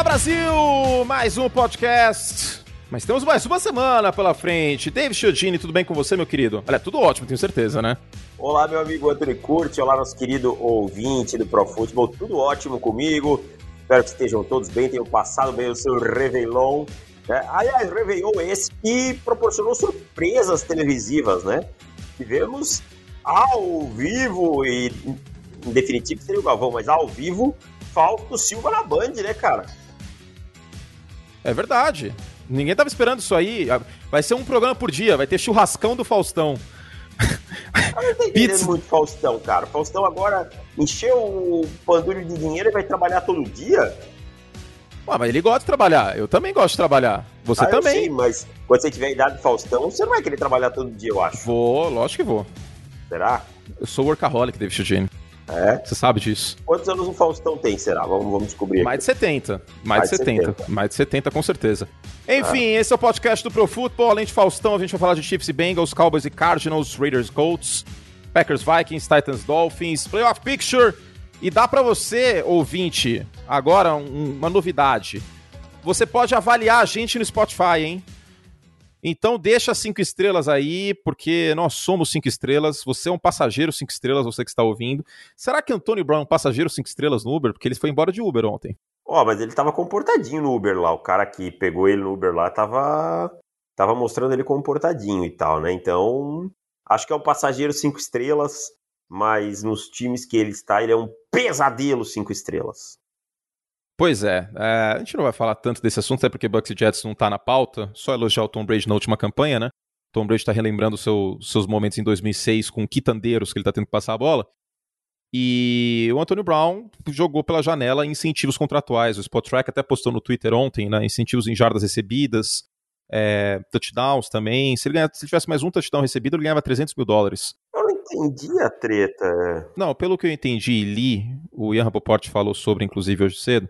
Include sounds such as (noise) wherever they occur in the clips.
Fala Brasil! Mais um podcast. Mas temos mais uma semana pela frente. David Chiodini, tudo bem com você, meu querido? Olha, tudo ótimo, tenho certeza, né? Olá, meu amigo Antônio Curti. Olá, nosso querido ouvinte do Pro Futebol. Tudo ótimo comigo. Espero que estejam todos bem, tenham passado bem o seu Réveillon. Né? Aliás, Réveillon esse que proporcionou surpresas televisivas, né? Tivemos ao vivo e, em definitivo, seria o Galvão, mas ao vivo, Fausto Silva na Band, né, cara? É verdade. Ninguém tava esperando isso aí. Vai ser um programa por dia, vai ter churrascão do Faustão. Eu não muito Faustão, cara. Faustão agora encheu o pandulho de dinheiro e vai trabalhar todo dia? Ué, mas ele gosta de trabalhar. Eu também gosto de trabalhar. Você ah, também. Eu sei, mas quando você tiver a idade de Faustão, você não vai querer trabalhar todo dia, eu acho. Vou, lógico que vou. Será? Eu sou workaholic, David Chugini. É? Você sabe disso. Quantos anos o Faustão tem, será? Vamos, vamos descobrir. Mais de 70. Mais, Mais de 70. 70. Mais de 70, com certeza. Enfim, ah. esse é o podcast do Pro Football. Além de Faustão, a gente vai falar de Chiefs e Bengals, Cowboys e Cardinals, Raiders Colts, Packers Vikings, Titans Dolphins, Playoff Picture. E dá para você, ouvinte, agora um, uma novidade. Você pode avaliar a gente no Spotify, hein? Então deixa cinco estrelas aí, porque nós somos cinco estrelas. Você é um passageiro cinco estrelas, você que está ouvindo. Será que Antônio Brown é um passageiro cinco estrelas no Uber? Porque ele foi embora de Uber ontem. Ó, oh, mas ele tava comportadinho no Uber lá. O cara que pegou ele no Uber lá tava, tava mostrando ele comportadinho e tal, né? Então, acho que é um passageiro cinco estrelas, mas nos times que ele está, ele é um pesadelo cinco estrelas. Pois é, é, a gente não vai falar tanto desse assunto, até porque Bucks e Jets não tá na pauta, só elogiar o Tom Brady na última campanha, né? Tom Brady está relembrando seu, seus momentos em 2006 com quitandeiros que ele está tendo que passar a bola. E o Antônio Brown jogou pela janela incentivos contratuais. O Spotrack até postou no Twitter ontem, né? Incentivos em jardas recebidas, é, touchdowns também. Se ele, ganha, se ele tivesse mais um touchdown recebido, ele ganhava 300 mil dólares. Eu não entendi a treta. Não, pelo que eu entendi e li, o Ian Rapoport falou sobre, inclusive, hoje cedo,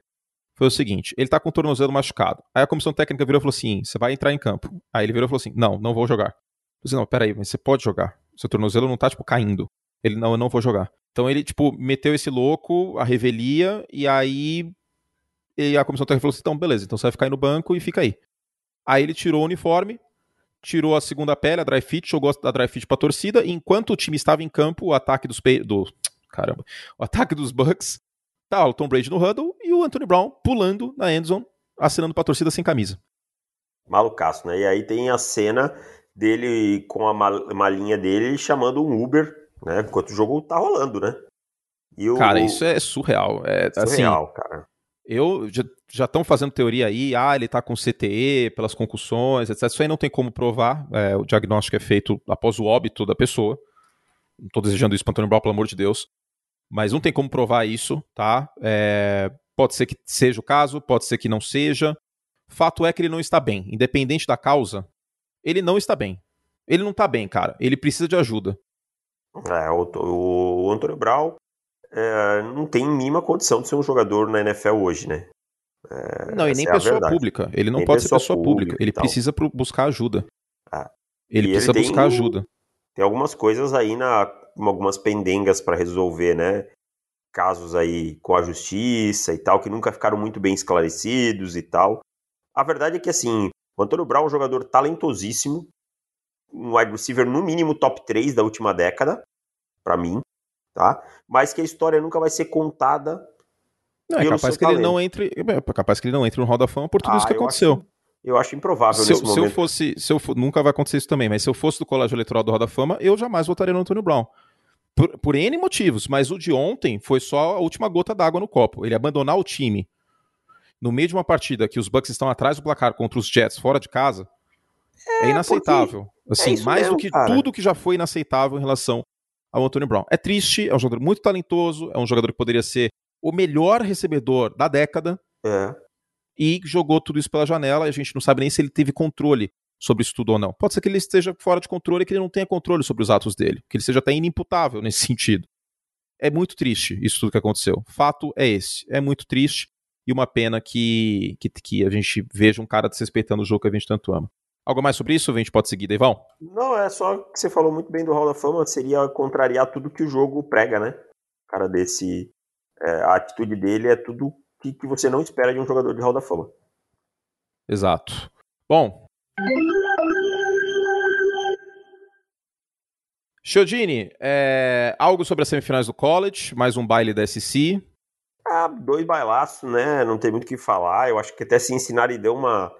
foi o seguinte: ele tá com o tornozelo machucado. Aí a comissão técnica virou e falou assim: você vai entrar em campo. Aí ele virou e falou assim: não, não vou jogar. Eu disse, não, peraí, mas você pode jogar. Seu tornozelo não tá, tipo, caindo. Ele, não, eu não vou jogar. Então ele, tipo, meteu esse louco, a revelia, e aí e a comissão técnica falou assim: então, beleza, então você vai ficar aí no banco e fica aí. Aí ele tirou o uniforme, tirou a segunda pele, a dry fit, jogou a dry fit pra torcida, e enquanto o time estava em campo, o ataque dos. Do, caramba. O ataque dos Bucks Tá o Tom Brady no huddle e o Anthony Brown pulando na endzone, assinando pra torcida sem camisa. Malucaço, né? E aí tem a cena dele com a malinha dele chamando um Uber, né? Enquanto o jogo tá rolando, né? O... Cara, isso é surreal. É, assim, surreal, assim, cara. Eu já estão fazendo teoria aí, ah, ele tá com CTE pelas concussões, etc. Isso aí não tem como provar. É, o diagnóstico é feito após o óbito da pessoa. Não tô desejando isso para Antônio Brown, pelo amor de Deus mas não tem como provar isso, tá? É, pode ser que seja o caso, pode ser que não seja. Fato é que ele não está bem. Independente da causa, ele não está bem. Ele não está bem, cara. Ele precisa de ajuda. É, o, o Antônio Brown é, não tem mínima condição de ser um jogador na NFL hoje, né? É, não, e nem é pessoa pública. Ele não nem pode pessoa ser pessoa pública. pública. Ele precisa buscar ajuda. Ah, ele precisa ele buscar ajuda. Tem algumas coisas aí na algumas pendengas para resolver, né? Casos aí com a justiça e tal, que nunca ficaram muito bem esclarecidos e tal. A verdade é que, assim, o Antônio Brown é um jogador talentosíssimo, um wide receiver no mínimo top 3 da última década, para mim, tá? Mas que a história nunca vai ser contada. Não, é capaz que talento. ele não entre, é capaz que ele não entre no Hall da Fama por tudo ah, isso que aconteceu. Eu acho improvável se nesse eu, momento. Se eu fosse, se eu for, nunca vai acontecer isso também, mas se eu fosse do colégio eleitoral do Roda Fama, eu jamais votaria no Antônio Brown. Por, por N motivos, mas o de ontem foi só a última gota d'água no copo. Ele abandonar o time no meio de uma partida que os Bucks estão atrás do placar contra os Jets fora de casa é, é inaceitável. Assim, é mais mesmo, do que cara. tudo que já foi inaceitável em relação ao Antônio Brown. É triste, é um jogador muito talentoso, é um jogador que poderia ser o melhor recebedor da década. É e jogou tudo isso pela janela. A gente não sabe nem se ele teve controle sobre isso tudo ou não. Pode ser que ele esteja fora de controle e que ele não tenha controle sobre os atos dele, que ele seja até inimputável (laughs) nesse sentido. É muito triste isso tudo que aconteceu. Fato é esse. É muito triste e uma pena que, que, que a gente veja um cara desrespeitando o jogo que a gente tanto ama. Algo mais sobre isso? A gente pode seguir, Deivão? Não, é só que você falou muito bem do Hall da Fama, seria contrariar tudo que o jogo prega, né? cara desse. É, a atitude dele é tudo que, que você não espera de um jogador de Hall da Fama. Exato. Bom. Chiodini, é, algo sobre as semifinais do college, mais um baile da SC. Ah, dois bailaços, né? Não tem muito o que falar. Eu acho que até Cincinnati deu uma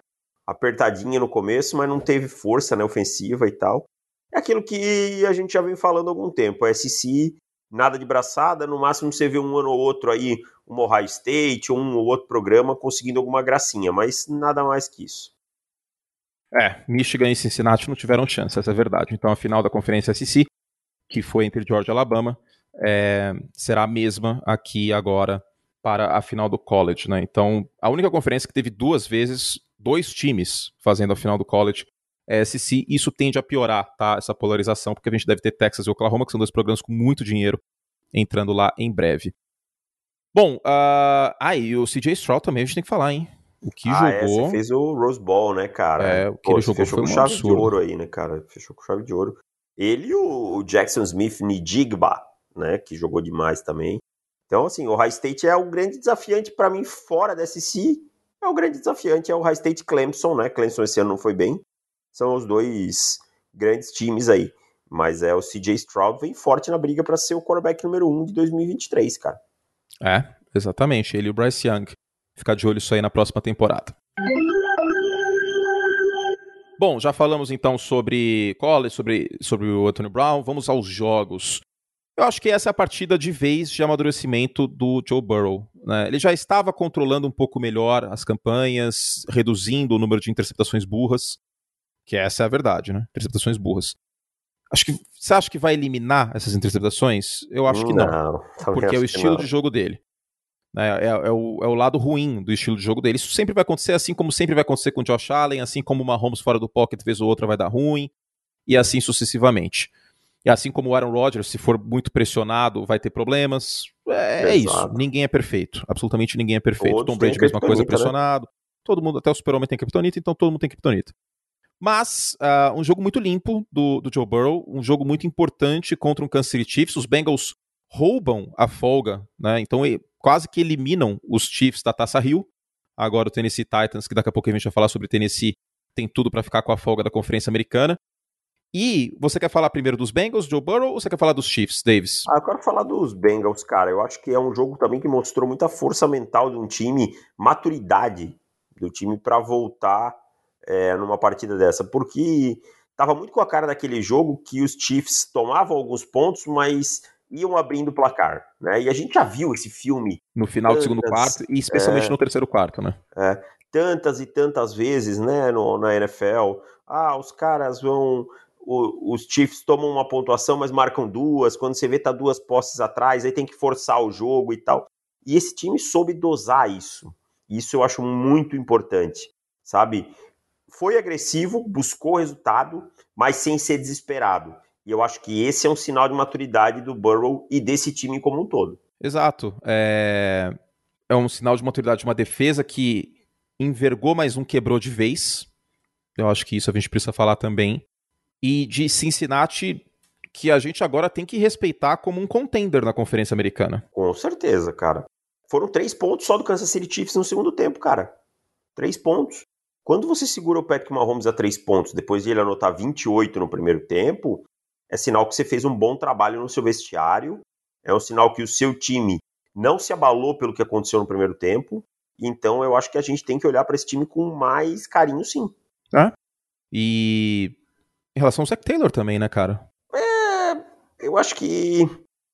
apertadinha no começo, mas não teve força né, ofensiva e tal. É aquilo que a gente já vem falando há algum tempo. A SC, nada de braçada, no máximo você vê um ano ou outro aí, um Ohio State, um ou outro programa conseguindo alguma gracinha, mas nada mais que isso. É, Michigan e Cincinnati não tiveram chance, essa é a verdade. Então a final da conferência SC, que foi entre Georgia e Alabama, é, será a mesma aqui agora para a final do college, né? Então, a única conferência que teve duas vezes dois times fazendo a final do college é SC, isso tende a piorar, tá? Essa polarização, porque a gente deve ter Texas e Oklahoma, que são dois programas com muito dinheiro entrando lá em breve. Bom, uh, aí ah, o CJ Stroud também a gente tem que falar, hein? O que ah, jogou. É, você fez o Rose Bowl, né, cara? É, o que Pô, ele jogou fechou foi com um chave absurdo. de ouro aí, né, cara? Fechou com chave de ouro. Ele e o Jackson Smith Nidigba, né, que jogou demais também. Então, assim, o High State é o grande desafiante para mim fora da SC. É o grande desafiante, é o High State Clemson, né? Clemson esse ano não foi bem. São os dois grandes times aí. Mas é o CJ Stroud vem forte na briga para ser o quarterback número 1 um de 2023, cara. É, exatamente. Ele e o Bryce Young. Ficar de olho isso aí na próxima temporada. Bom, já falamos então sobre college, sobre, sobre o Anthony Brown. Vamos aos jogos. Eu acho que essa é a partida de vez de amadurecimento do Joe Burrow. Né? Ele já estava controlando um pouco melhor as campanhas, reduzindo o número de interceptações burras, que essa é a verdade, né? Interceptações burras. Acho que você acha que vai eliminar essas interceptações? Eu acho que não, não porque é o estilo de jogo dele. É, é, é, o, é o lado ruim do estilo de jogo dele. Isso sempre vai acontecer, assim como sempre vai acontecer com o Josh Allen, assim como o Mahomes fora do pocket, vez ou outra vai dar ruim, e assim sucessivamente. E assim como o Aaron Rodgers, se for muito pressionado, vai ter problemas. É, é isso. Ninguém é perfeito. Absolutamente ninguém é perfeito. Todos Tom Brady, mesma coisa, né? pressionado. Todo mundo, até o Super-Homem tem Kryptonita, então todo mundo tem Kryptonita. Mas, uh, um jogo muito limpo do, do Joe Burrow, um jogo muito importante contra um Kansas City Chiefs. Os Bengals roubam a folga, né? Então quase que eliminam os Chiefs da Taça Rio. Agora o Tennessee Titans, que daqui a pouco a gente vai falar sobre Tennessee, tem tudo para ficar com a folga da Conferência Americana. E você quer falar primeiro dos Bengals, Joe Burrow, ou você quer falar dos Chiefs, Davis? Ah, eu quero falar dos Bengals, cara. Eu acho que é um jogo também que mostrou muita força mental de um time, maturidade do time para voltar é, numa partida dessa, porque tava muito com a cara daquele jogo que os Chiefs tomavam alguns pontos, mas iam abrindo o placar, né? E a gente já viu esse filme no final tantas, do segundo quarto e especialmente é, no terceiro quarto, né? É, tantas e tantas vezes, né, no, na NFL. Ah, os caras vão o, os Chiefs tomam uma pontuação, mas marcam duas. Quando você vê tá duas posses atrás, aí tem que forçar o jogo e tal. E esse time soube dosar isso. Isso eu acho muito importante, sabe? Foi agressivo, buscou resultado, mas sem ser desesperado. E eu acho que esse é um sinal de maturidade do Burrow e desse time como um todo. Exato. É, é um sinal de maturidade de uma defesa que envergou, mas não quebrou de vez. Eu acho que isso a gente precisa falar também. E de Cincinnati, que a gente agora tem que respeitar como um contender na Conferência Americana. Com certeza, cara. Foram três pontos só do Kansas City Chiefs no segundo tempo, cara. Três pontos. Quando você segura o Patrick Mahomes a três pontos, depois de ele anotar 28 no primeiro tempo, é sinal que você fez um bom trabalho no seu vestiário, é um sinal que o seu time não se abalou pelo que aconteceu no primeiro tempo, então eu acho que a gente tem que olhar para esse time com mais carinho, sim. É. E em relação ao Zac Taylor também, né, cara? É, eu acho que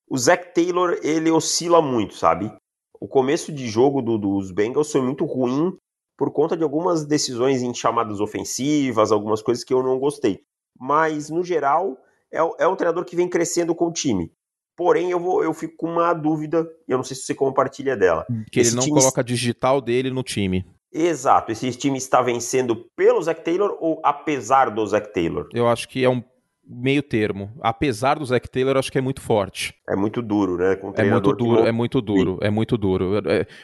o Zac Taylor, ele oscila muito, sabe? O começo de jogo do, dos Bengals foi muito ruim por conta de algumas decisões em chamadas ofensivas, algumas coisas que eu não gostei. Mas, no geral, é, é um treinador que vem crescendo com o time. Porém, eu, vou, eu fico com uma dúvida, e eu não sei se você compartilha dela. Que Esse ele não time... coloca digital dele no time. Exato. Esse time está vencendo pelo Zac Taylor ou apesar do Zac Taylor? Eu acho que é um meio termo. Apesar do Zac Taylor, acho que é muito forte. É muito duro, né? é muito duro, é muito duro, é muito duro.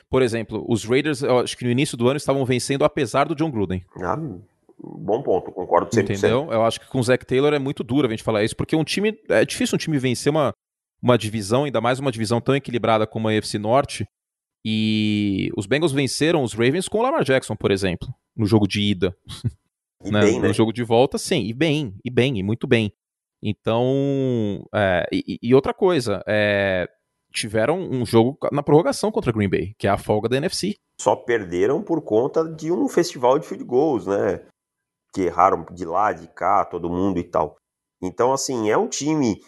Por exemplo, os Raiders, eu acho que no início do ano estavam vencendo apesar do John Gruden. Ah, Bom ponto, concordo 100%. Entendeu? Eu acho que com o Zac Taylor é muito duro a gente falar isso, porque um time. É difícil um time vencer uma, uma divisão, ainda mais uma divisão tão equilibrada como a UFC Norte, E os Bengals venceram os Ravens com o Lamar Jackson, por exemplo, no jogo de ida. (laughs) E né? bem, né? No jogo de volta, sim, e bem, e bem, e muito bem. Então, é, e, e, outra coisa, é, tiveram um jogo na prorrogação contra Green Bay, que é a folga da NFC. Só perderam por conta de um festival de field goals, né? Que erraram de lá, de cá, todo mundo e tal. Então, assim, é um time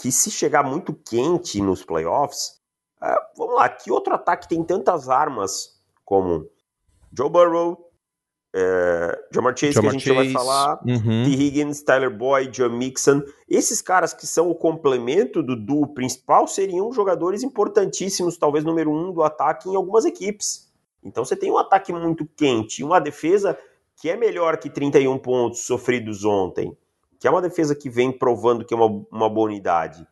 que se chegar muito quente nos playoffs, é, vamos lá, que outro ataque tem tantas armas como Joe Burrow, é, Jamar Chase, Jamar que a gente Chase, vai falar, uhum. T. Higgins, Tyler Boyd, Joe Mixon. Esses caras que são o complemento do duo principal seriam jogadores importantíssimos, talvez número um do ataque em algumas equipes. Então você tem um ataque muito quente, uma defesa que é melhor que 31 pontos sofridos ontem, que é uma defesa que vem provando que é uma, uma boa unidade.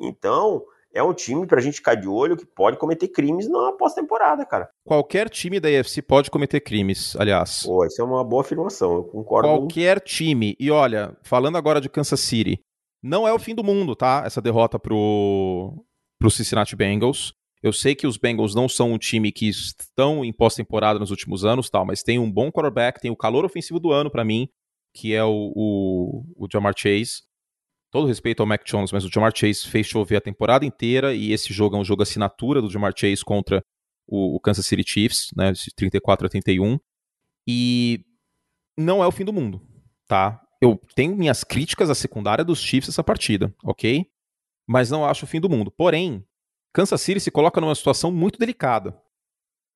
Então, é um time pra gente ficar de olho que pode cometer crimes na pós-temporada, cara. Qualquer time da AFC pode cometer crimes, aliás. Pô, isso é uma boa afirmação, eu concordo. Qualquer time. E olha, falando agora de Kansas City, não é o fim do mundo, tá? Essa derrota pro, pro Cincinnati Bengals. Eu sei que os Bengals não são um time que estão em pós-temporada nos últimos anos, tal, mas tem um bom quarterback, tem o calor ofensivo do ano para mim, que é o, o, o Jamar Chase todo respeito ao Mac Jones, mas o Jamar Chase fez chover a temporada inteira e esse jogo é um jogo assinatura do Jamar Chase contra o, o Kansas City Chiefs, né, 34 a 31. E não é o fim do mundo, tá? Eu tenho minhas críticas à secundária dos Chiefs essa partida, ok? Mas não acho o fim do mundo. Porém, Kansas City se coloca numa situação muito delicada,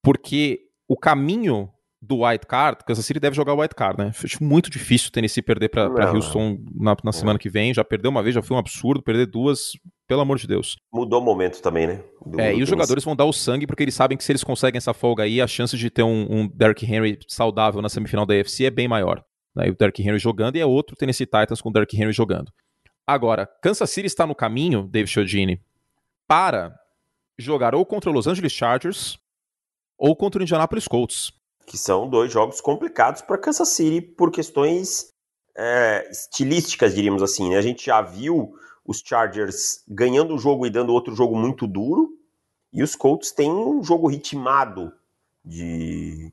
porque o caminho do White Card, Kansas City deve jogar o White Card, né? Acho muito difícil Tennessee perder para Houston na, na semana que vem. Já perdeu uma vez, já foi um absurdo. Perder duas, pelo amor de Deus. Mudou o momento também, né? Do, é, do e os jogadores vão dar o sangue porque eles sabem que se eles conseguem essa folga aí, a chance de ter um, um Derrick Henry saudável na semifinal da AFC é bem maior. Né? E o Derrick Henry jogando e é outro Tennessee Titans com o Derrick Henry jogando. Agora, Kansas City está no caminho, David Chiodini, para jogar ou contra os Los Angeles Chargers ou contra o Indianapolis Colts que são dois jogos complicados para Kansas City por questões é, estilísticas, diríamos assim. Né? A gente já viu os Chargers ganhando um jogo e dando outro jogo muito duro, e os Colts têm um jogo ritmado de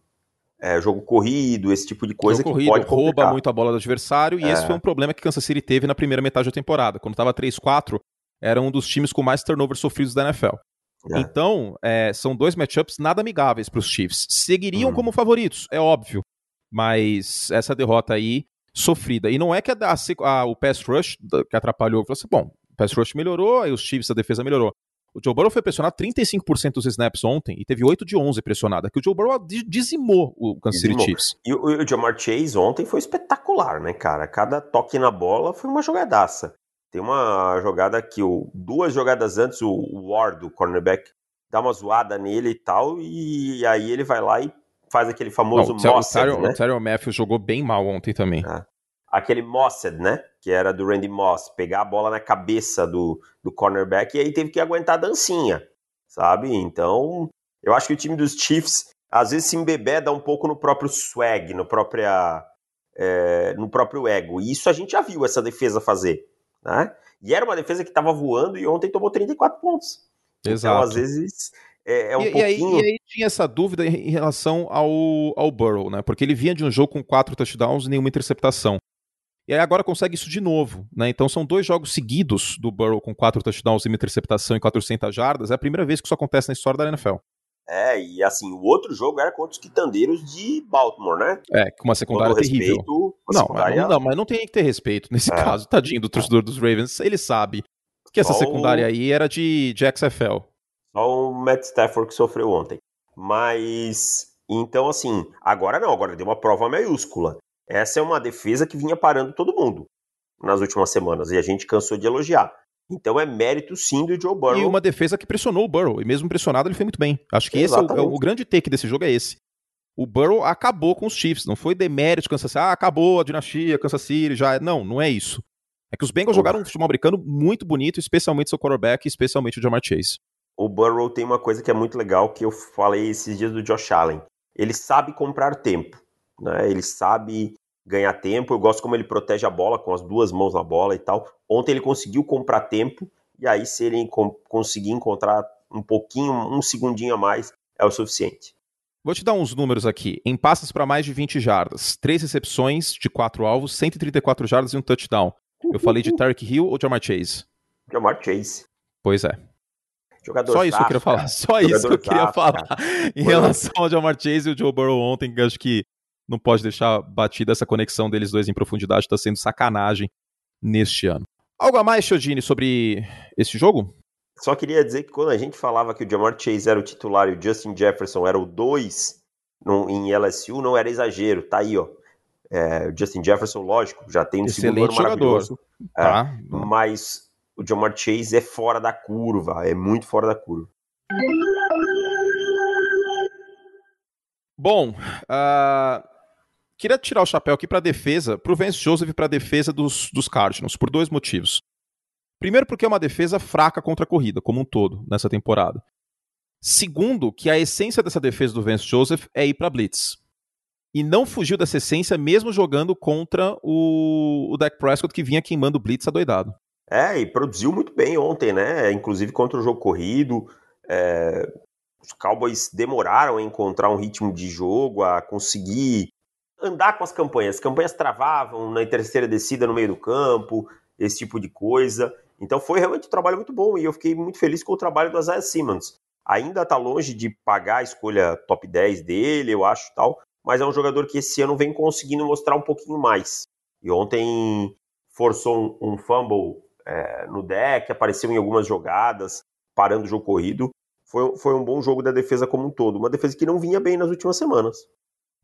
é, jogo corrido, esse tipo de coisa jogo que corrido, pode complicar. rouba muito a bola do adversário, e é. esse foi um problema que Kansas City teve na primeira metade da temporada. Quando estava 3-4, era um dos times com mais turnovers sofridos da NFL. É. Então, é, são dois matchups nada amigáveis para os Chiefs. Seguiriam uhum. como favoritos, é óbvio. Mas essa derrota aí, sofrida. E não é que a, a, o pass rush que atrapalhou, falou assim, bom, o pass rush melhorou, aí os Chiefs, a defesa melhorou. O Joe Burrow foi pressionado 35% dos snaps ontem e teve 8 de 11 pressionada, que o Joe Burrow dizimou o Kansas City Chiefs. E o, o Jamar Chase ontem foi espetacular, né, cara? Cada toque na bola foi uma jogadaça. Tem uma jogada que o, duas jogadas antes o Ward, o cornerback, dá uma zoada nele e tal, e aí ele vai lá e faz aquele famoso Não, Mossad, o né? O Terrell Matthews jogou bem mal ontem também. Ah, aquele Mossad, né? Que era do Randy Moss, pegar a bola na cabeça do, do cornerback e aí teve que aguentar a dancinha, sabe? Então, eu acho que o time dos Chiefs às vezes se embebeda um pouco no próprio swag, no, própria, é, no próprio ego. E isso a gente já viu essa defesa fazer. Né? E era uma defesa que estava voando e ontem tomou 34 pontos. Exato. Então, às vezes, é, é um e, pouquinho... E aí, e aí, tinha essa dúvida em relação ao, ao Burrow, né? Porque ele vinha de um jogo com quatro touchdowns e nenhuma interceptação. E aí agora consegue isso de novo, né? Então são dois jogos seguidos do Burrow com quatro touchdowns e uma interceptação e 400 jardas. É a primeira vez que isso acontece na história da NFL. É, e assim, o outro jogo era contra os quitandeiros de Baltimore, né? É, com uma secundária terrível. Respeito, não, secundária... Mas não, mas não tem que ter respeito nesse é. caso, tadinho do torcedor dos Ravens. Ele sabe que essa Só secundária o... aí era de, de XFL. Só o Matt Stafford que sofreu ontem. Mas, então assim, agora não, agora deu uma prova maiúscula. Essa é uma defesa que vinha parando todo mundo nas últimas semanas e a gente cansou de elogiar. Então é mérito sim do Joe Burrow. E uma defesa que pressionou o Burrow, e mesmo pressionado ele foi muito bem. Acho que Exatamente. esse é o, é o, grande take desse jogo é esse. O Burrow acabou com os Chiefs, não foi demérito Kansas City, ah, acabou a dinastia, Kansas City, já. É. Não, não é isso. É que os Bengals jogaram um futebol americano muito bonito, especialmente seu quarterback, especialmente o Jamar Chase. O Burrow tem uma coisa que é muito legal que eu falei esses dias do Josh Allen. Ele sabe comprar tempo, né? Ele sabe ganhar tempo. Eu gosto como ele protege a bola com as duas mãos na bola e tal. Ontem ele conseguiu comprar tempo, e aí se ele conseguir encontrar um pouquinho, um segundinho a mais, é o suficiente. Vou te dar uns números aqui. Em passes para mais de 20 jardas, 3 recepções de 4 alvos, 134 jardas e um touchdown. Eu falei de Tarek Hill ou Jamar Chase? Jamar Chase. Pois é. Jogador Só isso que eu queria falar. (laughs) Só Jogador isso que eu queria falar. Em relação ao Jamar Chase e o Joe Burrow ontem, que acho que não pode deixar batida essa conexão deles dois em profundidade, está sendo sacanagem neste ano. Algo a mais, Chodini, sobre esse jogo? Só queria dizer que quando a gente falava que o Jamar Chase era o titular e o Justin Jefferson era o 2 em LSU, não era exagero. Tá aí, ó. É, o Justin Jefferson, lógico, já tem um Excelente segundo ano maravilhoso. É, tá. mas o Jamar Chase é fora da curva, é muito fora da curva. Bom, uh, queria tirar o chapéu aqui para a defesa, para o Vance Joseph para a defesa dos, dos Cardinals, por dois motivos. Primeiro, porque é uma defesa fraca contra a corrida, como um todo, nessa temporada. Segundo, que a essência dessa defesa do Vance Joseph é ir para blitz. E não fugiu dessa essência mesmo jogando contra o, o Dak Prescott, que vinha queimando blitz adoidado. É, e produziu muito bem ontem, né? Inclusive contra o jogo corrido. É... Os Cowboys demoraram a encontrar um ritmo de jogo, a conseguir andar com as campanhas. As campanhas travavam na terceira descida no meio do campo, esse tipo de coisa. Então foi realmente um trabalho muito bom e eu fiquei muito feliz com o trabalho do Isaiah Simmons. Ainda está longe de pagar a escolha top 10 dele, eu acho tal, mas é um jogador que esse ano vem conseguindo mostrar um pouquinho mais. E ontem forçou um, um fumble é, no deck, apareceu em algumas jogadas, parando o jogo corrido. Foi, foi um bom jogo da defesa como um todo. Uma defesa que não vinha bem nas últimas semanas.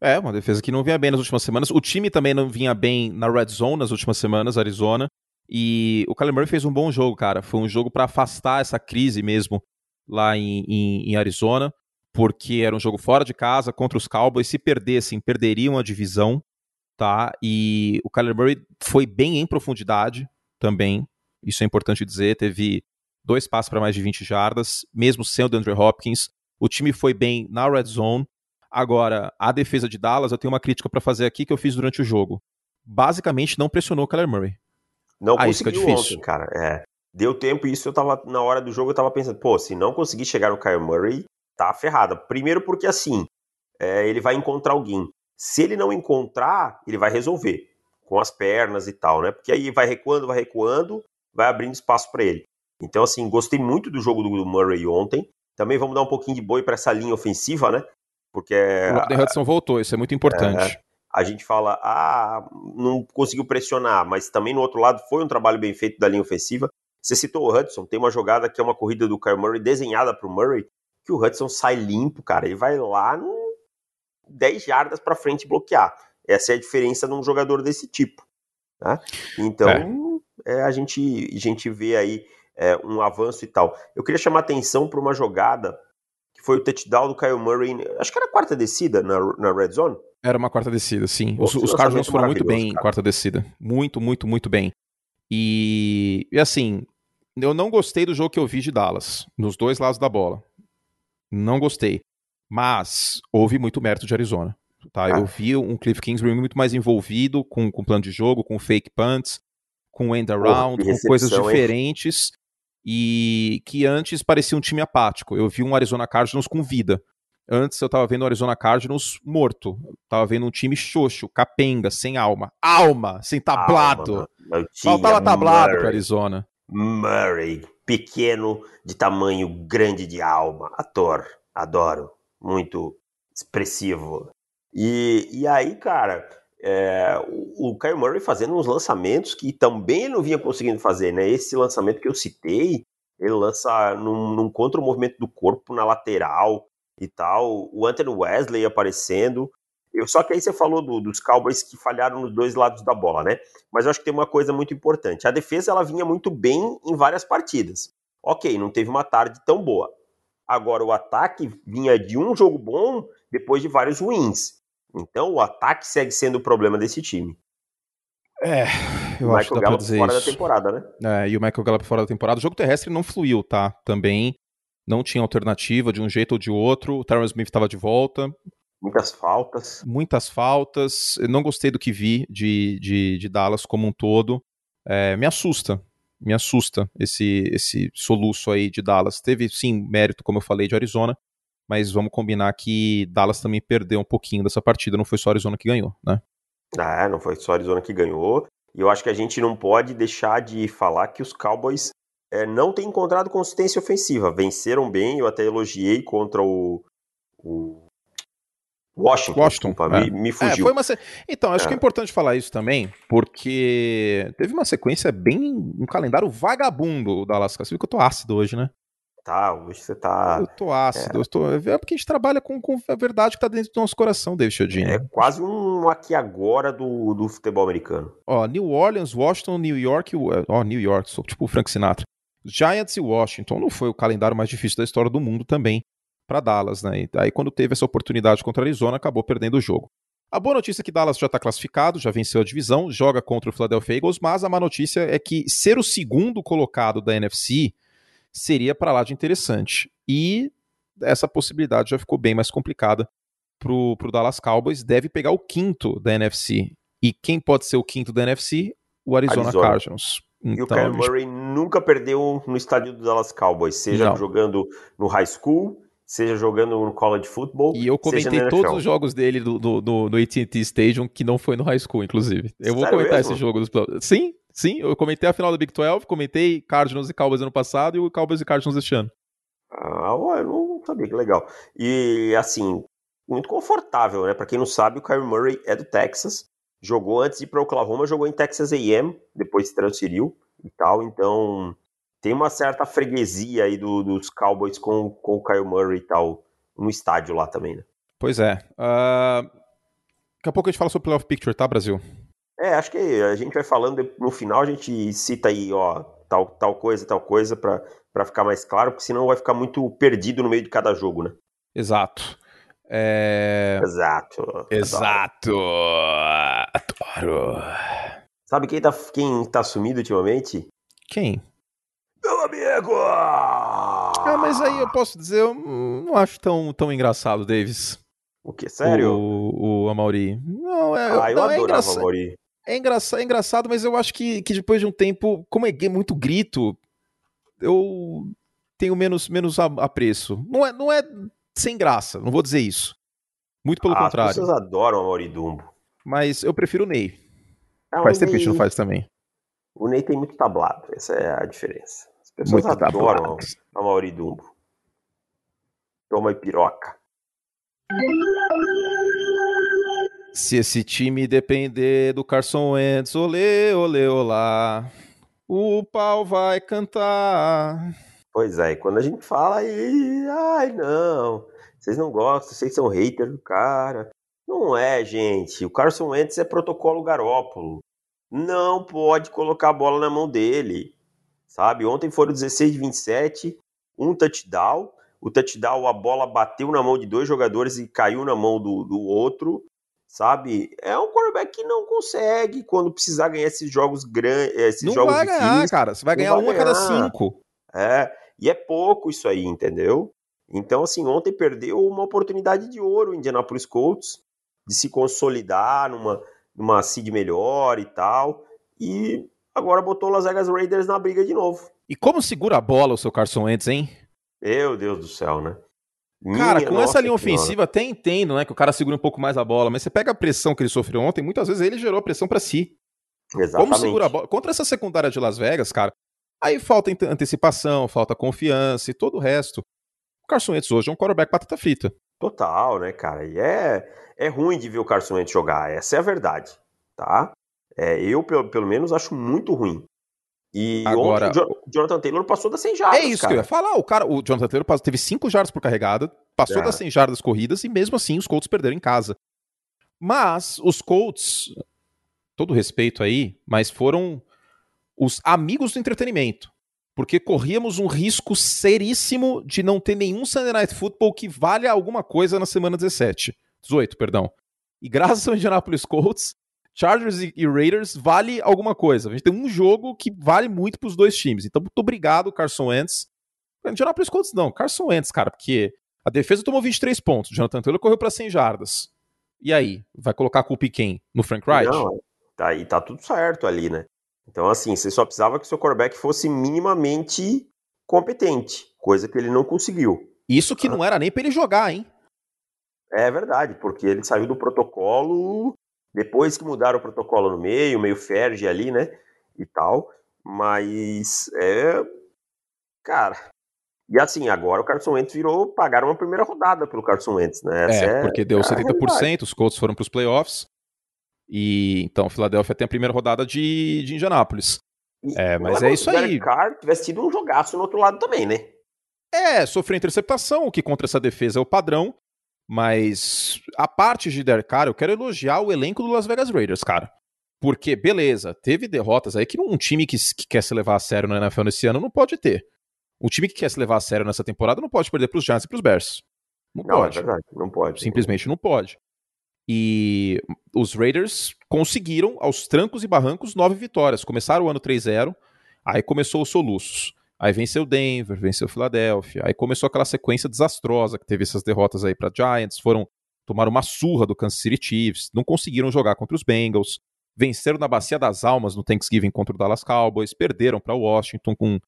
É, uma defesa que não vinha bem nas últimas semanas. O time também não vinha bem na red zone nas últimas semanas, Arizona. E o Kyler Murray fez um bom jogo, cara. Foi um jogo para afastar essa crise mesmo lá em, em, em, Arizona, porque era um jogo fora de casa contra os Cowboys. Se perdessem, perderiam a divisão, tá? E o Kyler Murray foi bem em profundidade também. Isso é importante dizer. Teve dois passos para mais de 20 jardas, mesmo sem o DeAndre Hopkins. O time foi bem na red zone. Agora, a defesa de Dallas, eu tenho uma crítica para fazer aqui que eu fiz durante o jogo. Basicamente, não pressionou o Kyler Murray. Não ah, conseguiu ontem, cara. É. Deu tempo e isso eu tava, na hora do jogo, eu tava pensando, pô, se não conseguir chegar no Kyle Murray, tá ferrada. Primeiro porque assim, é, ele vai encontrar alguém. Se ele não encontrar, ele vai resolver com as pernas e tal, né? Porque aí vai recuando, vai recuando, vai abrindo espaço para ele. Então, assim, gostei muito do jogo do Murray ontem. Também vamos dar um pouquinho de boi para essa linha ofensiva, né? Porque. O Hudson voltou, isso é muito importante. É, a gente fala, ah, não conseguiu pressionar, mas também no outro lado foi um trabalho bem feito da linha ofensiva. Você citou o Hudson, tem uma jogada que é uma corrida do Kyle Murray desenhada para o Murray, que o Hudson sai limpo, cara, ele vai lá no 10 jardas para frente bloquear. Essa é a diferença de um jogador desse tipo. Né? Então, é. É, a, gente, a gente vê aí é, um avanço e tal. Eu queria chamar atenção para uma jogada foi o touchdown do Kyle Murray, acho que era a quarta descida na, na red zone. Era uma quarta descida, sim. Os, os Cardinals foram muito bem em quarta descida. Muito, muito, muito bem. E, e assim, eu não gostei do jogo que eu vi de Dallas, nos dois lados da bola. Não gostei. Mas houve muito mérito de Arizona. Tá? Ah. Eu vi um Cliff Kingsbury muito mais envolvido com o plano de jogo, com fake punts, com end around, oh, com coisas diferentes. Hein? E que antes parecia um time apático. Eu vi um Arizona Cardinals com vida. Antes eu tava vendo o Arizona Cardinals morto. tava vendo um time xoxo, capenga, sem alma. Alma, sem tablado. Alma, Faltava tablado Murray, pro Arizona. Murray, pequeno, de tamanho grande de alma. Ator, adoro. Muito expressivo. E, e aí, cara, é, o, Kyle Murray fazendo uns lançamentos que também não vinha conseguindo fazer, né? Esse lançamento que eu citei, ele lança num, num contra o movimento do corpo na lateral, e tal, o Anthony Wesley aparecendo. Eu, só que aí você falou do, dos Cowboys que falharam nos dois lados da bola, né? Mas eu acho que tem uma coisa muito importante. A defesa ela vinha muito bem em várias partidas. Ok, não teve uma tarde tão boa. Agora o ataque vinha de um jogo bom depois de vários ruins. Então o ataque segue sendo o problema desse time. É, eu o acho que dá Gallup pra dizer fora isso. da temporada, né? É, e o Michael Gallup fora da temporada. O jogo terrestre não fluiu, tá? Também não tinha alternativa de um jeito ou de outro. O Terrence Smith estava de volta. Muitas faltas. Muitas faltas. Eu não gostei do que vi de, de, de Dallas como um todo. É, me assusta. Me assusta esse, esse soluço aí de Dallas. Teve, sim, mérito, como eu falei, de Arizona, mas vamos combinar que Dallas também perdeu um pouquinho dessa partida, não foi só Arizona que ganhou, né? É, não foi só Arizona que ganhou. E eu acho que a gente não pode deixar de falar que os Cowboys é, não têm encontrado consistência ofensiva. Venceram bem, eu até elogiei contra o, o Washington. Washington desculpa, é. me, me, fugiu. É, uma... Então, acho é. que é importante falar isso também, porque teve uma sequência bem. um calendário vagabundo o Dallas. Você viu que eu tô ácido hoje, né? Tá, hoje você tá. Eu tô ácido, é. eu tô... é porque a gente trabalha com, com a verdade que tá dentro do nosso coração, David Chiodini. É quase um aqui agora do, do futebol americano. Ó, New Orleans, Washington, New York, ó, New York, sou tipo o Frank Sinatra. Giants e Washington não foi o calendário mais difícil da história do mundo também para Dallas, né? E aí quando teve essa oportunidade contra a Arizona, acabou perdendo o jogo. A boa notícia é que Dallas já está classificado, já venceu a divisão, joga contra o Philadelphia Eagles, mas a má notícia é que ser o segundo colocado da NFC seria para lá de interessante. E essa possibilidade já ficou bem mais complicada para o Dallas Cowboys. Deve pegar o quinto da NFC. E quem pode ser o quinto da NFC? O Arizona, Arizona. Cardinals. Então, e o Kyler Murray nunca perdeu no estádio do Dallas Cowboys, seja Não. jogando no high school, seja jogando no college football. E eu comentei todos os jogos dele do, do, do, do AT&T Stadium, que não foi no high school, inclusive. Eu Sério vou comentar mesmo? esse jogo dos Sim, Sim, eu comentei a final da Big 12, comentei Cardinals e Cowboys ano passado e o Cowboys e Cardinals este ano. Ah, eu não sabia, que legal. E, assim, muito confortável, né? Pra quem não sabe, o Kyrie Murray é do Texas, jogou antes de ir pra Oklahoma, jogou em Texas A&M, depois se transferiu e tal, então tem uma certa freguesia aí do, dos Cowboys com, com o Kyle Murray e tal, no estádio lá também, né? Pois é. Uh... Daqui a pouco a gente fala sobre o Playoff Picture, tá, Brasil? É, acho que a gente vai falando, no final a gente cita aí, ó, tal, tal coisa, tal coisa, para ficar mais claro, porque senão vai ficar muito perdido no meio de cada jogo, né? Exato. É... Exato. Exato. Adoro. Sabe quem tá, quem tá sumido ultimamente? Quem? Meu amigo! Ah, mas aí eu posso dizer, eu não acho tão, tão engraçado, Davis. O que? Sério? O, o Amaury. Não, é, ah, eu não, adorava é engraçado. o Amaury. É engraçado, é engraçado, mas eu acho que, que depois de um tempo, como é muito grito, eu tenho menos, menos apreço. Não é, não é sem graça, não vou dizer isso. Muito pelo ah, contrário. As pessoas adoram o Amaury Dumbo. Mas eu prefiro o Ney. Ah, faz o tempo Ney... que a gente não faz também. O Ney tem muito tablado, essa é a diferença. As pessoas muito adoram o Amaury Dumbo. Toma e piroca. Se esse time depender do Carson Wentz, olê, olê, olá, o pau vai cantar. Pois é, quando a gente fala aí, ai não, vocês não gostam, vocês são haters do cara. Não é, gente. O Carson Wentz é protocolo Garópolo. Não pode colocar a bola na mão dele. Sabe? Ontem foram 16 de 27, um touchdown. O touchdown, a bola bateu na mão de dois jogadores e caiu na mão do, do outro sabe? É um quarterback que não consegue quando precisar ganhar esses jogos grandes, esses não jogos vai difíceis. ganhar, cara. Você vai ganhar um a cada cinco. É, e é pouco isso aí, entendeu? Então, assim, ontem perdeu uma oportunidade de ouro o Indianapolis Colts de se consolidar numa, numa seed melhor e tal. E agora botou o Las Vegas Raiders na briga de novo. E como segura a bola o seu Carson Wentz, hein? Meu Deus do céu, né? Cara, Minha com essa linha ofensiva, até entendo, né, que o cara segura um pouco mais a bola, mas você pega a pressão que ele sofreu ontem, muitas vezes ele gerou a pressão para si. Exatamente. Como segura a bola? Contra essa secundária de Las Vegas, cara, aí falta antecipação, falta confiança e todo o resto. O Carson Wentz hoje é um quarterback batata frita. Total, né, cara? E é, é ruim de ver o Carson Wentz jogar, essa é a verdade, tá? É, eu, pelo, pelo menos, acho muito ruim. E Agora, ontem o Jonathan Taylor passou das 100 jardas. É isso cara. que eu ia falar. O, cara, o Jonathan Taylor teve 5 jardas por carregada, passou é. das 100 jardas corridas e mesmo assim os Colts perderam em casa. Mas os Colts, todo respeito aí, mas foram os amigos do entretenimento. Porque corríamos um risco seríssimo de não ter nenhum Sunday Night Football que valha alguma coisa na semana 17. 18, perdão. E graças ao Indianapolis Colts, Chargers e, Raiders vale alguma coisa. A gente tem um jogo que vale muito para os dois times. Então, muito obrigado, Carson Wentz. Indianapolis Colts não, Carson Wentz, cara, porque a defesa tomou 23 pontos, o Jonathan Taylor correu para 100 jardas. E aí, vai colocar a culpa em quem? No Frank Wright? Não, tá, aí tá tudo certo ali, né? Então, assim, você só precisava que seu quarterback fosse minimamente competente, coisa que ele não conseguiu. Isso que ah. não era nem para ele jogar, hein? É verdade, porque ele saiu do protocolo depois que mudaram o protocolo no meio, meio Ferge ali, né? E tal. Mas é. Cara. E assim, agora o Carson Wentz virou. Pagaram uma primeira rodada pelo Carson Wentz, né? É, é, porque deu 70%, os Colts foram para os playoffs. E então, Filadélfia tem a primeira rodada de, de Indianápolis. E, é, mas é isso aí. Se o Carr tivesse tido um jogaço no outro lado também, né? É, sofreu interceptação, o que contra essa defesa é o padrão. Mas a parte de Derek Carr, eu quero elogiar o elenco do Las Vegas Raiders, cara. Porque, beleza, teve derrotas aí que um time que, que quer se levar a sério na NFL nesse ano não pode ter. Um time que quer se levar a sério nessa temporada não pode perder pros Giants e pros Bears. Não, não pode. É verdade, não pode. Simplesmente não pode. E os Raiders conseguiram, aos trancos e barrancos, nove vitórias. Começaram o ano 3-0, aí começou os soluços. Aí venceu Denver, venceu Filadélfia. Aí começou aquela sequência desastrosa que teve essas derrotas aí para Giants, foram tomar uma surra do Kansas City Chiefs, não conseguiram jogar contra os Bengals, venceram na bacia das almas no Thanksgiving contra o Dallas Cowboys, perderam para Washington com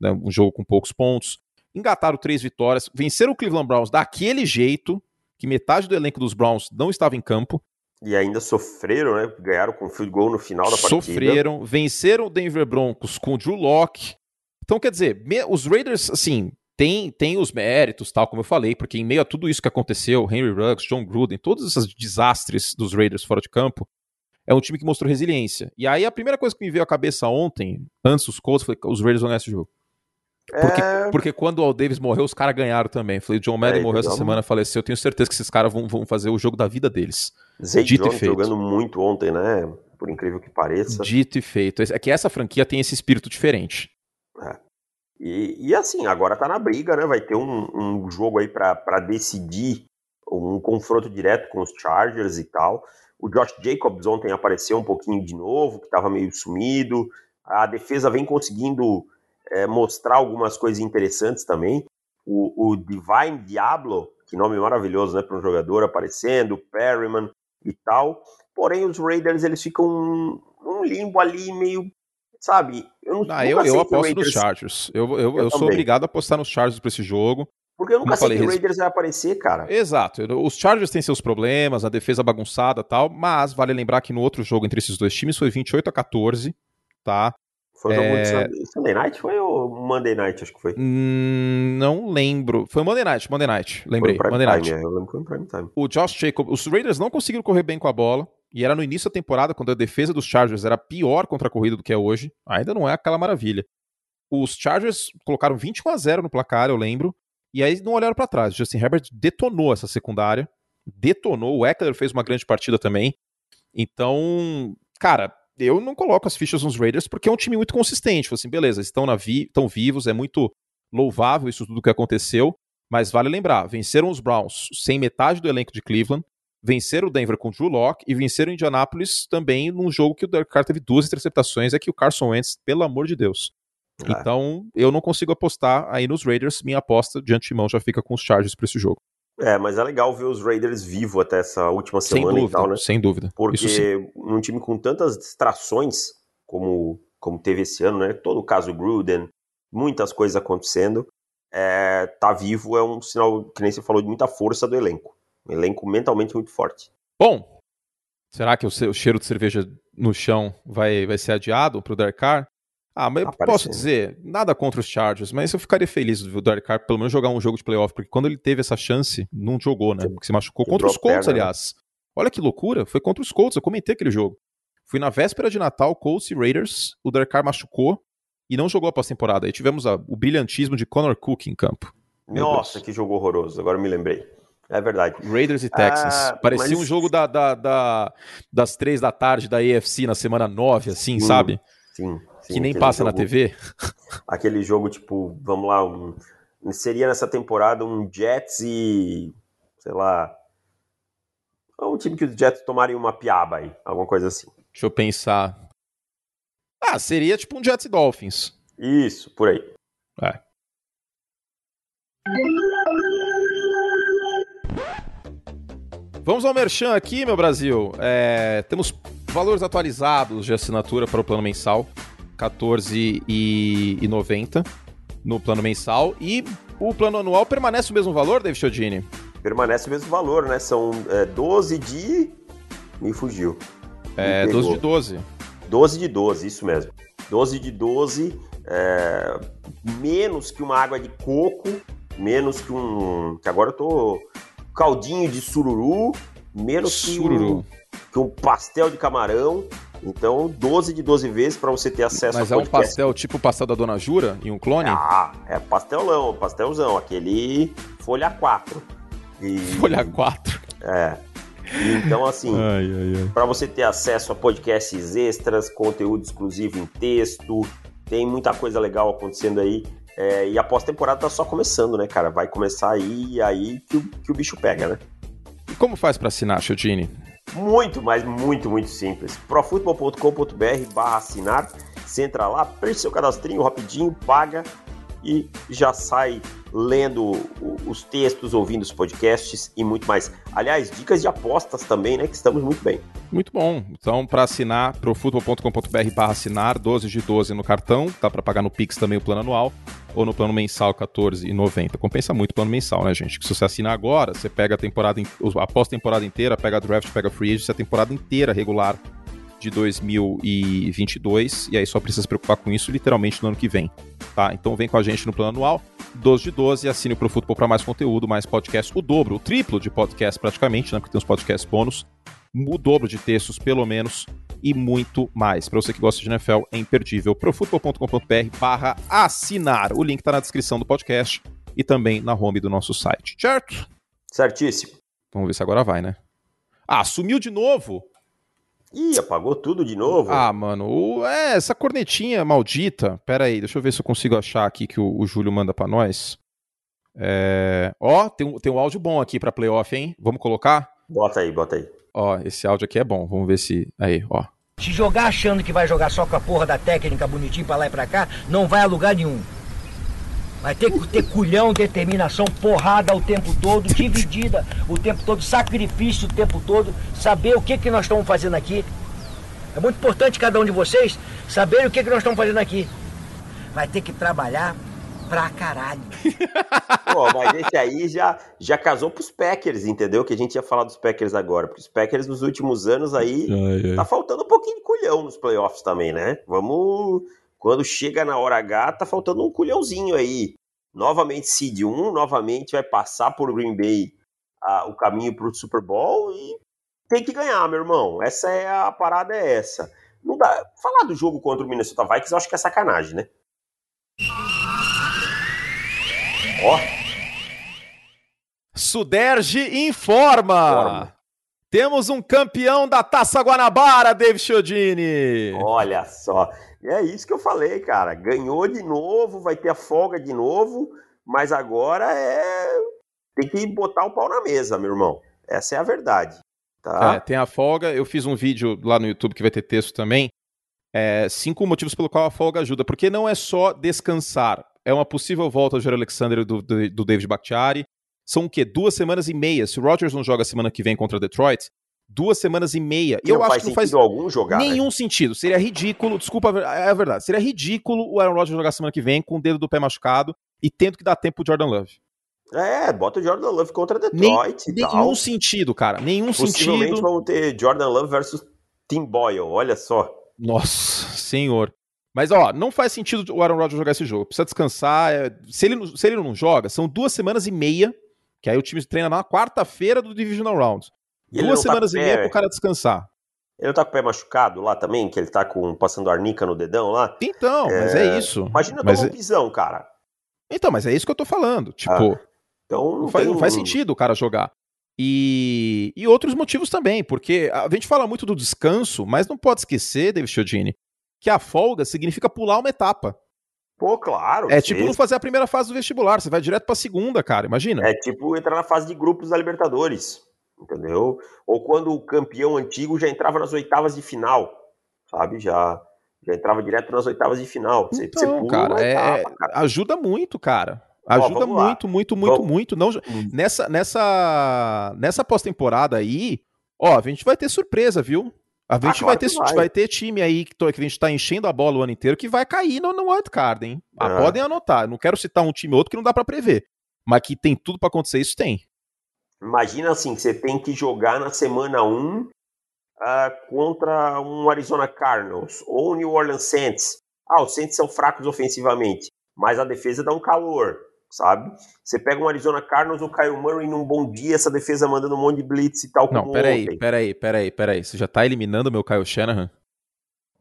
né, um jogo com poucos pontos, engataram três vitórias, venceram o Cleveland Browns daquele jeito que metade do elenco dos Browns não estava em campo. E ainda sofreram, né? Ganharam com field goal no final da partida. Sofreram, venceram o Denver Broncos com o Drew Locke, então, quer dizer, os Raiders, assim, tem, tem os méritos, tal, como eu falei, porque em meio a tudo isso que aconteceu, Henry Ruggs, John Gruden, todos esses desastres dos Raiders fora de campo, é um time que mostrou resiliência. E aí a primeira coisa que me veio à cabeça ontem, antes dos Colts, foi que os Raiders vão ganhar esse jogo. Porque, é... porque quando o Al Davis morreu, os caras ganharam também. Falei, o John Madden é, morreu essa semana, faleceu. Eu tenho certeza que esses caras vão, vão fazer o jogo da vida deles. Zay Dito Jones e feito. jogando muito ontem, né? Por incrível que pareça. Dito e feito. É que essa franquia tem esse espírito diferente. É. E, e assim, agora tá na briga, né? Vai ter um, um jogo aí para decidir um confronto direto com os Chargers e tal. O Josh Jacobs ontem apareceu um pouquinho de novo, que estava meio sumido. A defesa vem conseguindo é, mostrar algumas coisas interessantes também. O, o, Divine Diablo, que nome maravilhoso, né, para um jogador aparecendo, Perryman e tal. Porém, os Raiders eles ficam um, um limbo ali meio sabe? Eu, não, ah, eu, eu aposto nos Chargers. Eu, eu, eu, eu sou obrigado a apostar nos Chargers para esse jogo. Porque eu nunca sei que o Raiders vai aparecer, cara. Exato. Os Chargers têm seus problemas, a defesa bagunçada e tal, mas vale lembrar que no outro jogo entre esses dois times foi 28 a 14, tá? Foi o jogo é... de Sunday Night foi ou Monday Night, acho que foi? Hum, não lembro. Foi Monday Night, Monday Night. Lembrei, Monday time, Night. É, eu lembro que foi Prime Time. O Josh Jacobs, os Raiders não conseguiram correr bem com a bola. E era no início da temporada, quando a defesa dos Chargers era pior contra a corrida do que é hoje. Ainda não é aquela maravilha. Os Chargers colocaram 21 a 0 no placar, eu lembro. E aí não olharam para trás. Justin Herbert detonou essa secundária. Detonou. O Eckler fez uma grande partida também. Então, cara, eu não coloco as fichas nos Raiders porque é um time muito consistente. Assim, beleza, estão, na vi estão vivos, é muito louvável isso tudo que aconteceu. Mas vale lembrar, venceram os Browns sem metade do elenco de Cleveland, venceram o Denver com o Drew Locke e venceram o Indianapolis também num jogo que o Derek Carr teve duas interceptações, é que o Carson Wentz, pelo amor de Deus. É. Então, eu não consigo apostar aí nos Raiders, minha aposta de antemão já fica com os Chargers para esse jogo. É, mas é legal ver os Raiders vivos até essa última semana sem dúvida, e tal, né? Sem dúvida. Porque num time com tantas distrações como, como teve esse ano, né? Todo o caso Gruden, muitas coisas acontecendo, é, tá vivo é um sinal, que nem você falou, de muita força do elenco. Um elenco mentalmente muito forte. Bom, será que o, cheiro de cerveja no chão vai, vai ser adiado pro Dark Carr? Ah, mas eu posso dizer, nada contra os Chargers, mas eu ficaria feliz do Dark Carr pelo menos jogar um jogo de playoff, porque quando ele teve essa chance, não jogou, né? Porque se machucou contra os Colts, né? aliás. Olha que loucura, foi contra os Colts, eu comentei aquele jogo. Fui na véspera de Natal, Colts e Raiders, o Dark Carr machucou e não jogou a pós-temporada. Aí tivemos a, o brilhantismo de Connor Cook em campo. Nossa, que jogo horroroso, agora me lembrei. É verdade. Raiders e Texans. Ah, Parecia mas... um jogo da, da, da, das três da tarde da AFC na semana 9, assim, sim, sabe? Sim, sim. Que nem passa jogo, na TV. Aquele jogo, tipo, vamos lá, um, seria nessa temporada um Jets e, sei lá, um time que os Jets tomarem uma piaba aí, alguma coisa assim. Deixa eu pensar. Ah, seria tipo um Jets e Dolphins. Isso, por aí. É. Vamos ao Merchan aqui, meu Brasil. É, temos valores atualizados de assinatura para o plano mensal, R$14,90. no plano mensal. E o plano anual permanece o mesmo valor, David Chiodini? Permanece o mesmo valor, né? São é, 12 de. Me fugiu. É, 12 de 12. 12 de 12, isso mesmo. 12 de 12, é, menos que uma água de coco, menos que um. Que agora eu tô. Caldinho de sururu, menos sururu. que um, que um pastel de camarão. Então, 12 de 12 vezes para você ter acesso Mas é um pastel tipo o pastel da Dona Jura e um clone? Ah, é pastelão, pastelzão, aquele folha 4. E... Folha 4. É. Então, assim, (laughs) para você ter acesso a podcasts extras, conteúdo exclusivo em texto, tem muita coisa legal acontecendo aí. É, e a pós-temporada tá só começando, né, cara? Vai começar aí aí que o, que o bicho pega, né? E como faz para assinar, Chiodini? Muito, mas muito, muito simples. profutbol.com.br barra assinar. Você entra lá, preenche seu cadastrinho rapidinho, paga e já sai lendo os textos, ouvindo os podcasts e muito mais. Aliás, dicas de apostas também, né? Que estamos muito bem. Muito bom. Então, para assinar, profutbol.com.br barra assinar, 12 de 12 no cartão, dá para pagar no Pix também o plano anual, ou no plano mensal, 14,90. Compensa muito o plano mensal, né, gente? Que se você assinar agora, você pega a temporada, a pós-temporada inteira, pega a draft, pega a free agent, a temporada inteira regular de 2022, e aí só precisa se preocupar com isso literalmente no ano que vem. Tá? Então vem com a gente no plano anual, 12 de 12, e assine o Pro Futebol para mais conteúdo, mais podcast, o dobro, o triplo de podcast praticamente, né? Porque tem os podcasts bônus, o dobro de textos pelo menos, e muito mais. Para você que gosta de NFL, é imperdível. profutbol.com.br barra assinar. O link está na descrição do podcast e também na home do nosso site, certo? Certíssimo. Vamos ver se agora vai, né? Ah, sumiu de novo? Ih, apagou tudo de novo? Ah, mano, o, é, essa cornetinha maldita. Pera aí, deixa eu ver se eu consigo achar aqui que o, o Júlio manda para nós. É... Ó, tem um, tem um áudio bom aqui pra playoff, hein? Vamos colocar? Bota aí, bota aí. Ó, esse áudio aqui é bom. Vamos ver se. Aí, ó. Se jogar achando que vai jogar só com a porra da técnica bonitinho pra lá e pra cá, não vai a lugar nenhum. Vai ter que ter culhão, determinação, porrada o tempo todo, dividida o tempo todo, sacrifício o tempo todo, saber o que, que nós estamos fazendo aqui. É muito importante cada um de vocês saber o que, que nós estamos fazendo aqui. Vai ter que trabalhar pra caralho. (laughs) Pô, mas esse aí já, já casou pros Packers, entendeu? Que a gente ia falar dos Packers agora. Porque os Packers nos últimos anos aí ai, ai. tá faltando um pouquinho de culhão nos playoffs também, né? Vamos quando chega na hora H, tá faltando um culhãozinho aí. Novamente seed 1, novamente vai passar por Green Bay o caminho pro Super Bowl e tem que ganhar, meu irmão. Essa é a parada é essa. Não dá falar do jogo contra o Minnesota Vikings, eu acho que é sacanagem, né? Ó. Suderge informa. informa. Temos um campeão da Taça Guanabara, David Chiodini. Olha só. É isso que eu falei, cara. Ganhou de novo, vai ter a folga de novo, mas agora é. Tem que botar o pau na mesa, meu irmão. Essa é a verdade. Tá? É, tem a folga. Eu fiz um vídeo lá no YouTube que vai ter texto também. É, cinco motivos pelo qual a folga ajuda. Porque não é só descansar. É uma possível volta do Jair Alexander do, do, do David Bakhtiari. São o quê? Duas semanas e meia. Se o Rodgers não joga semana que vem contra Detroit, duas semanas e meia. E eu acho que não faz algum jogar, né? nenhum né? sentido. Seria ridículo, desculpa, é a verdade. Seria ridículo o Aaron Rodgers jogar semana que vem com o dedo do pé machucado e tendo que dar tempo pro Jordan Love. É, bota o Jordan Love contra Detroit Nem, e tal. Nenhum sentido, cara. Nenhum Possivelmente sentido. vamos ter Jordan Love versus Tim Boyle, olha só. Nossa, senhor. Mas, ó, não faz sentido o Aaron Rodgers jogar esse jogo. Precisa descansar. É... Se, ele, se ele não joga, são duas semanas e meia, que aí o time treina na quarta-feira do Divisional Round. E Duas tá semanas tá e meia pro cara descansar. Ele não tá com o pé machucado lá também, que ele tá com, passando arnica no dedão lá? Então, é... mas é isso. Imagina mas tomar é... um pisão, cara. Então, mas é isso que eu tô falando. Tipo, ah, então não, faz, não faz sentido o cara jogar. E, e outros motivos também, porque a gente fala muito do descanso, mas não pode esquecer, David Chiodini, que a folga significa pular uma etapa. Pô, claro. É tipo não fazer a primeira fase do vestibular, você vai direto pra segunda, cara, imagina. É tipo entrar na fase de grupos da Libertadores entendeu? Ou quando o campeão antigo já entrava nas oitavas de final, sabe? Já, já entrava direto nas oitavas de final. Você, então, você cara, é, etapa, cara, ajuda muito, cara. Ajuda Ó, muito, muito, muito, vamos. muito. Não, hum. nessa nessa, nessa pós-temporada aí, ó, a gente vai ter surpresa, viu? A gente, ah, claro vai, ter, vai. vai. ter time aí que, que a gente tá enchendo a bola o ano inteiro que vai cair no, no wildcard, hein? Ah, é. Podem anotar. Não quero citar um time ou outro que não dá para prever. Mas que tem tudo para acontecer, isso tem. Imagina assim, que você tem que jogar na semana 1 uh, ah, contra um Arizona Cardinals ou um New Orleans Saints. Ah, os Saints são fracos ofensivamente, mas a defesa dá um calor sabe? Você pega um Arizona Cardinals, o Kyle Murray num bom dia, essa defesa mandando um monte de blitz e tal. Não, peraí, ontem. peraí, peraí, peraí. Você já tá eliminando o meu Kyle Shanahan?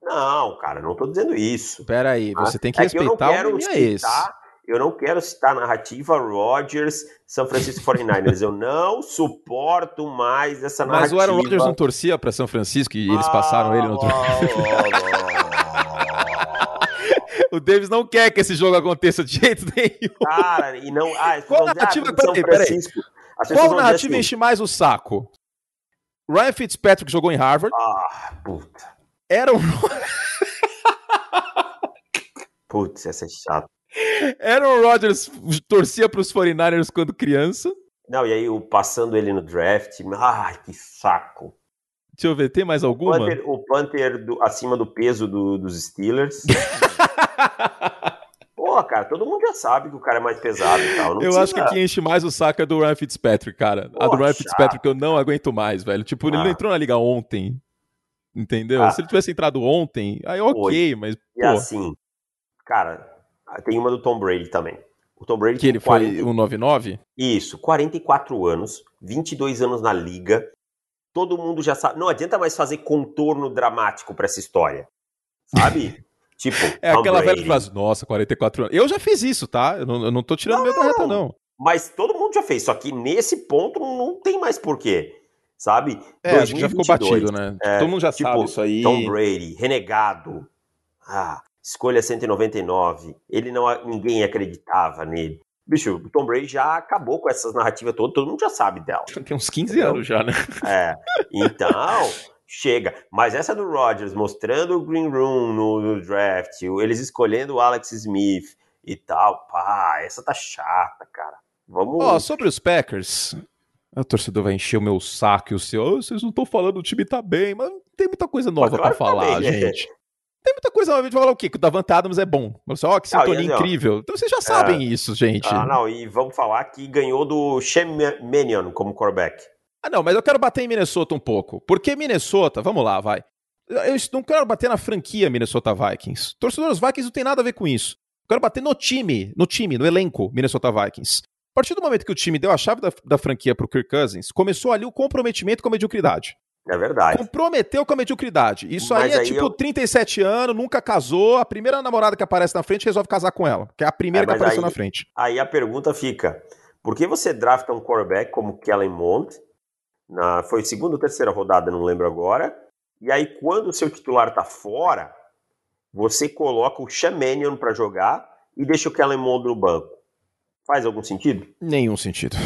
Não, cara, não tô dizendo isso. Peraí, você tem que é respeitar que o que é esse. Eu não quero citar a narrativa Rodgers, São Francisco 49ers. eu não suporto mais essa narrativa. Mas o Aaron Rodgers não torcia para São Francisco e eles passaram ele no outro. (laughs) O Davis não quer que esse jogo aconteça de jeito nenhum. Cara, e não. Ah, Qual narrativa. Ah, peraí, peraí. Qual narrativa assim. enche mais o saco? Ryan Fitzpatrick jogou em Harvard. Ah, puta. Era (laughs) um. Putz, essa é chata. Aaron Rodgers torcia para os 49ers quando criança. Não, e aí o passando ele no draft. Ai, que saco. Deixa eu ver, tem mais alguma? O Panther, o Panther do, acima do peso do, dos Steelers. (laughs) Pô, cara, todo mundo já sabe que o cara é mais pesado e tal. eu precisa... acho que quem enche mais o saco é do Ryan Fitzpatrick, cara. Pô, a do Ryan chato. Fitzpatrick eu não aguento mais, velho. Tipo, ah. ele não ah. entrou na liga ontem. Entendeu? Ah. Se ele tivesse entrado ontem, aí ok, mas. E pô. assim, cara, tem uma do Tom Brady também. O Tom Brady que ele 40... foi um 99? Isso, 44 anos, 22 anos na liga, todo mundo já sabe. Não adianta mais fazer contorno dramático para essa história. Sabe? (laughs) tipo, é Tom aquela Brady. velha frase, nossa, 44 anos. Eu já fiz isso, tá? Eu não, eu não tô tirando não, meio da reta, não. Mas todo mundo já fez, só que nesse ponto não tem mais porquê. Sabe? É, 2022, já ficou batido, né? É, todo mundo já tipo, sabe isso aí. Tom Brady, renegado. Ah, escolha 199. Ele não, ninguém acreditava nele. Bicho, o Tom Brady já acabou com essas narrativas todas, todo mundo já sabe dela. (laughs) Tem uns 15 entendeu? anos já, né? É. Então, chega. Mas essa do Rodgers mostrando o Green Room no, no, draft, eles escolhendo o Alex Smith e tal, pá, essa tá chata, cara. Vamos. Ó, oh, sobre os Packers, o torcedor vai encher o meu saco e o seu. Oh, vocês não estão falando, o time tá bem, mas tem muita coisa nova pra tá falar, tá bem, gente. Tem muita coisa nova de falar o quê? Que o Davante Adams é bom. Você, ó, que sintonia não, incrível. Então vocês já sabem é... isso, gente. Ah, não, e vamos falar que ganhou do Shem Mannion como quarterback. Ah, não, mas eu quero bater em Minnesota um pouco. Porque Minnesota, vamos lá, vai. Eu não quero bater na franquia Minnesota Vikings. Torcedores Vikings não tem nada a ver com isso. Eu quero bater no time, no time, no elenco Minnesota Vikings. A partir do momento que o time deu a chave da, da franquia pro Kirk Cousins, começou ali o comprometimento com a mediocridade. É verdade. Comprometeu com a mediocridade. Isso aí é aí tipo eu... 37 anos, nunca casou, a primeira namorada que aparece na frente resolve casar com ela, que é a primeira é, que apareceu aí, na frente. Aí a pergunta fica: por que você drafta um quarterback como Kellen Mond? Na, foi segunda ou terceira rodada, não lembro agora. E aí, quando o seu titular tá fora, você coloca o Shamanion para jogar e deixa o Kellen Mond no banco. Faz algum sentido? Nenhum sentido.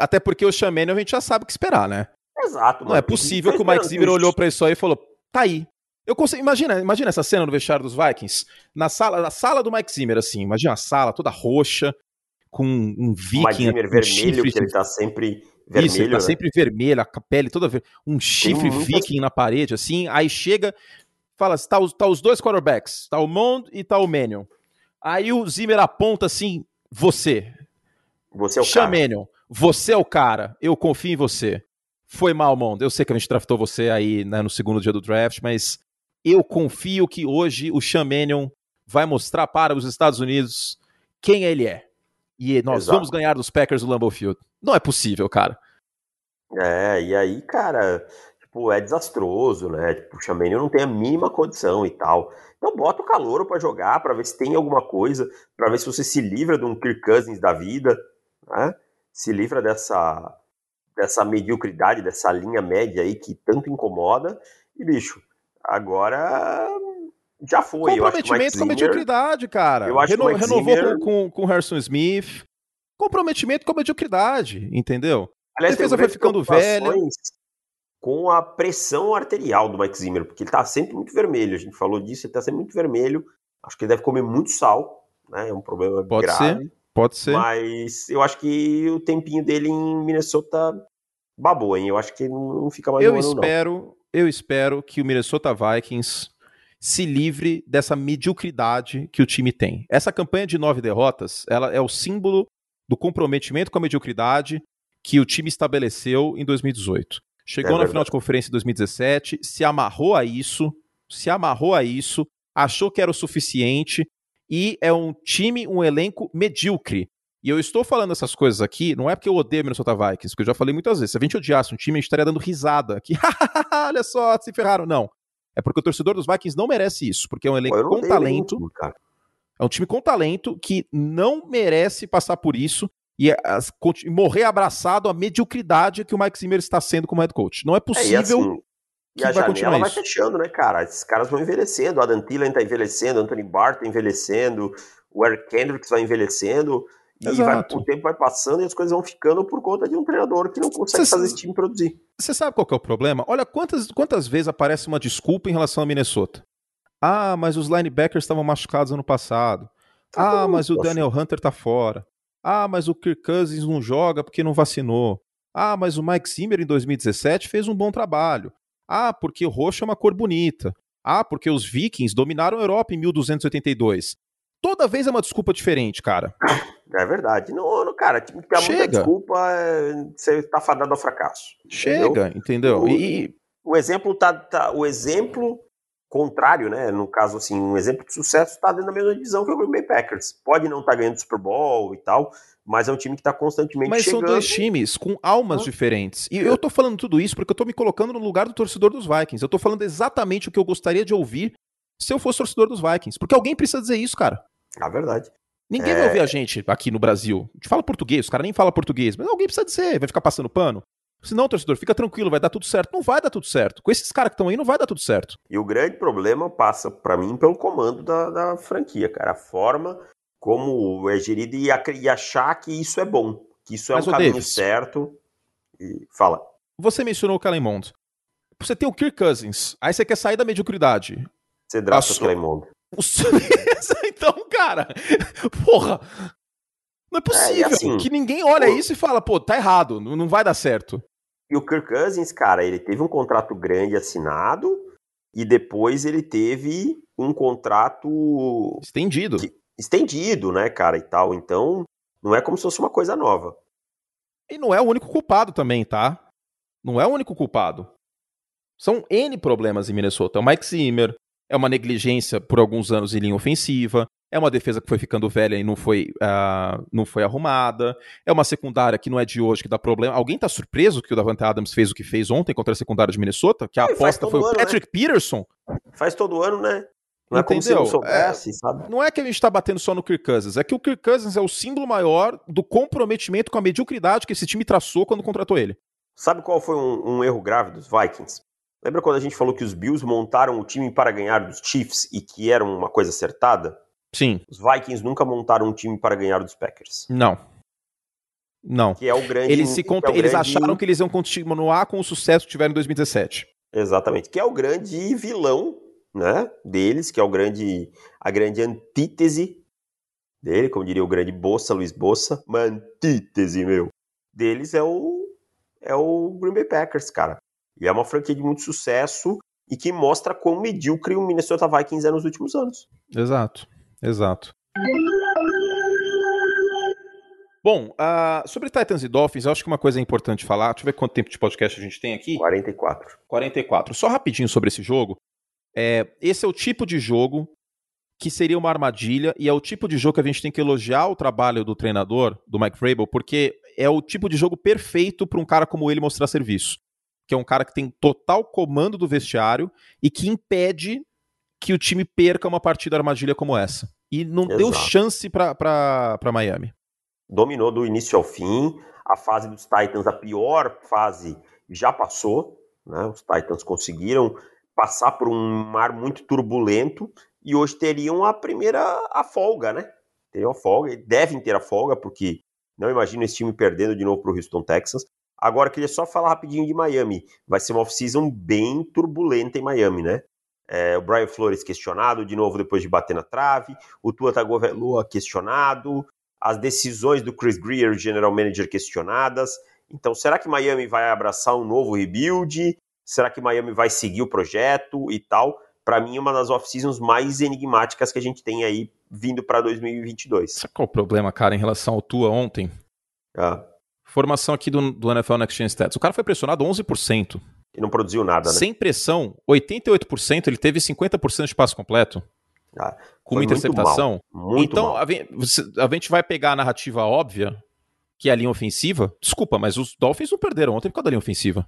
Até porque o Shamanion a gente já sabe o que esperar, né? Exato. Não é possível que o Mike Zimmer olhou para isso aí e falou: tá aí. Eu consigo, imagina, imagina essa cena no vestiário dos Vikings, na sala, na sala do Mike Zimmer, assim, imagina a sala toda roxa, com um viking. Mike Zimmer um vermelho, chifre, porque ele tá sempre vermelho. Isso, ele tá né? sempre vermelho, a pele toda ver... um chifre viking na parede, assim, aí chega, fala, tá os, tá os dois quarterbacks, tá o Mond e tá o Manion. Aí o Zimmer aponta assim, você. Você é o cara. Manion, você é o cara, eu confio em você. Foi mal, Mondo. Eu sei que a gente draftou você aí né, no segundo dia do draft, mas eu confio que hoje o Sean Mannion vai mostrar para os Estados Unidos quem ele é. E nós Exato. vamos ganhar dos Packers do Lambeau Field. Não é possível, cara. É, e aí, cara, tipo, é desastroso, né? Tipo, o Mannion não tem a mínima condição e tal. Então bota o calor para jogar, para ver se tem alguma coisa, para ver se você se livra de um Kirk Cousins da vida, né? Se livra dessa dessa mediocridade, dessa linha média aí que tanto incomoda. E, bicho, agora já foi. Comprometimento com a mediocridade, cara. Eu acho Reno, que renovou Zimmer... com, com, Harrison Smith. Comprometimento com a mediocridade, entendeu? Aliás, a defesa foi ficando velha. Com a pressão arterial do Mike Zimmer, porque ele tá sempre muito vermelho. A gente falou disso, ele tá sempre muito vermelho. Acho que ele deve comer muito sal, né? É um problema Pode grave. Ser. Pode ser. Mas eu acho que o tempinho dele em Minnesota babou, hein? Eu acho que não fica mais Eu ano, espero, não. eu espero que o Minnesota Vikings se livre dessa mediocridade que o time tem. Essa campanha de nove derrotas, ela é o símbolo do comprometimento com a mediocridade que o time estabeleceu em 2018. Chegou é na final de conferência em 2017, se amarrou a isso, se amarrou a isso, achou que era o suficiente e é um time, um elenco medíocre. E eu estou falando essas coisas aqui, não é porque eu odeio Minnesota Vikings, porque eu já falei muitas vezes. Se a gente odiasse um time, a gente estaria dando risada aqui. (laughs) Olha só, se ferraram. Não. É porque o torcedor dos Vikings não merece isso, porque é um elenco com talento. é um time com talento que não merece passar por isso e as, morrer abraçado à mediocridade que o Mike Zimmer está sendo como head coach. Não é possível. É, assim, e a janela vai fechando, né, cara? Esses caras vão envelhecendo. O Adam Thielen tá envelhecendo, Anthony Barr tá envelhecendo, o Eric Kendricks vai envelhecendo. E vai, o tempo vai passando e as coisas vão ficando por conta de um treinador que não consegue Cê fazer esse time produzir. Você sabe qual é o problema? Olha quantas, quantas vezes aparece uma desculpa em relação a Minnesota. Ah, mas os linebackers estavam machucados ano passado. Tá ah, mas o Daniel Hunter tá fora. Ah, mas o Kirk Cousins não joga porque não vacinou. Ah, mas o Mike Zimmer em 2017 fez um bom trabalho. Ah, porque o roxo é uma cor bonita. Ah, porque os vikings dominaram a Europa em 1282. Toda vez é uma desculpa diferente, cara. É verdade. Não, não cara, time que muita desculpa, é, você tá fadado ao fracasso. Chega, entendeu? entendeu? O, e... o exemplo tá, tá, o exemplo contrário, né? No caso assim, um exemplo de sucesso está dentro da mesma divisão que o Green Bay Packers. Pode não estar tá ganhando Super Bowl e tal, mas é um time que está constantemente mas chegando. Mas são dois times com almas diferentes. E eu tô falando tudo isso porque eu tô me colocando no lugar do torcedor dos Vikings. Eu tô falando exatamente o que eu gostaria de ouvir se eu fosse torcedor dos Vikings. Porque alguém precisa dizer isso, cara. É verdade. Ninguém é... vai ouvir a gente aqui no Brasil. A gente fala português, os caras nem falam português, mas alguém precisa dizer, vai ficar passando pano. Se não, torcedor, fica tranquilo, vai dar tudo certo. Não vai dar tudo certo. Com esses caras que estão aí, não vai dar tudo certo. E o grande problema passa, para mim, pelo comando da, da, franquia, cara. A forma como é gerido e, e achar que isso é bom, que isso é Mas, um caminho Davis, certo. E fala. Você mencionou o Calemont. Você tem o Kirk Cousins, aí você quer sair da mediocridade. Você drafta o Calemont. (laughs) então, cara, porra, não é, é possível é, assim, que ninguém olha isso e fala, pô, tá errado, não, não vai dar certo. E o Kirk Cousins, cara, ele teve um contrato grande assinado e depois ele teve um contrato estendido. Que, estendido, né, cara, e tal. Então, não é como se fosse uma coisa nova. E não é o único culpado também, tá? Não é o único culpado. São N problemas em Minnesota. É o Mike Zimmer, é uma negligência por alguns anos em linha ofensiva, é uma defesa que foi ficando velha e não foi, uh, não foi arrumada. É uma secundária que não é de hoje, que dá problema. Alguém tá surpreso que o Davante Adams fez o que fez ontem contra a secundária de Minnesota? Que a é, aposta foi o ano, Patrick né? Peterson? Faz todo ano, né? Não é Entendeu? como se não soubesse, é, sabe? Não é que a gente tá batendo só no Kirk Cousins, é que o Kirk Cousins é o símbolo maior do comprometimento com a mediocridade que esse time traçou quando contratou ele. Sabe qual foi um, um erro grave dos Vikings? Lembra quando a gente falou que os Bills montaram o time para ganhar dos Chiefs e que era uma coisa acertada? Sim. Os Vikings nunca montaram um time para ganhar dos Packers. Não. Não. Que é o grande. Eles, se é eles grande... acharam que eles iam continuar com o sucesso que tiveram em 2017. Exatamente. Que é o grande vilão, né? Deles, que é o grande. a grande antítese dele, como diria o grande Bossa, Luiz Bossa. Uma antítese, meu. Deles é o. É o Green Bay Packers, cara. E é uma franquia de muito sucesso e que mostra quão medíocre o Minnesota Vikings é nos últimos anos. Exato. Exato. Bom, uh, sobre Titans e Dolphins, eu acho que uma coisa é importante falar. Deixa eu ver quanto tempo de podcast a gente tem aqui. 44. 44. Só rapidinho sobre esse jogo. É, esse é o tipo de jogo que seria uma armadilha e é o tipo de jogo que a gente tem que elogiar o trabalho do treinador, do Mike Vrabel, porque é o tipo de jogo perfeito para um cara como ele mostrar serviço. Que é um cara que tem total comando do vestiário e que impede que o time perca uma partida armadilha como essa. E não Exato. deu chance para Miami. Dominou do início ao fim. A fase dos Titans, a pior fase, já passou. Né? Os Titans conseguiram passar por um mar muito turbulento e hoje teriam a primeira a folga, né? Teriam a folga, devem ter a folga, porque não imagino esse time perdendo de novo para o Houston Texans. Agora, queria só falar rapidinho de Miami. Vai ser uma off-season bem turbulenta em Miami, né? É, o Brian Flores questionado de novo depois de bater na trave. O Tua Tagovailoa questionado. As decisões do Chris Greer, general manager, questionadas. Então, será que Miami vai abraçar um novo rebuild? Será que Miami vai seguir o projeto e tal? Para mim, é uma das off-seasons mais enigmáticas que a gente tem aí vindo para 2022. Sabe qual é o problema, cara, em relação ao Tua ontem? Ah. Formação aqui do, do NFL Next Gen Stats. O cara foi pressionado 11%. E não produziu nada, né? Sem pressão, 88%, ele teve 50% de passo completo. Ah, com uma interceptação. Muito mal, muito então. A, a gente vai pegar a narrativa óbvia, que é a linha ofensiva. Desculpa, mas os Dolphins não perderam ontem por causa da linha ofensiva.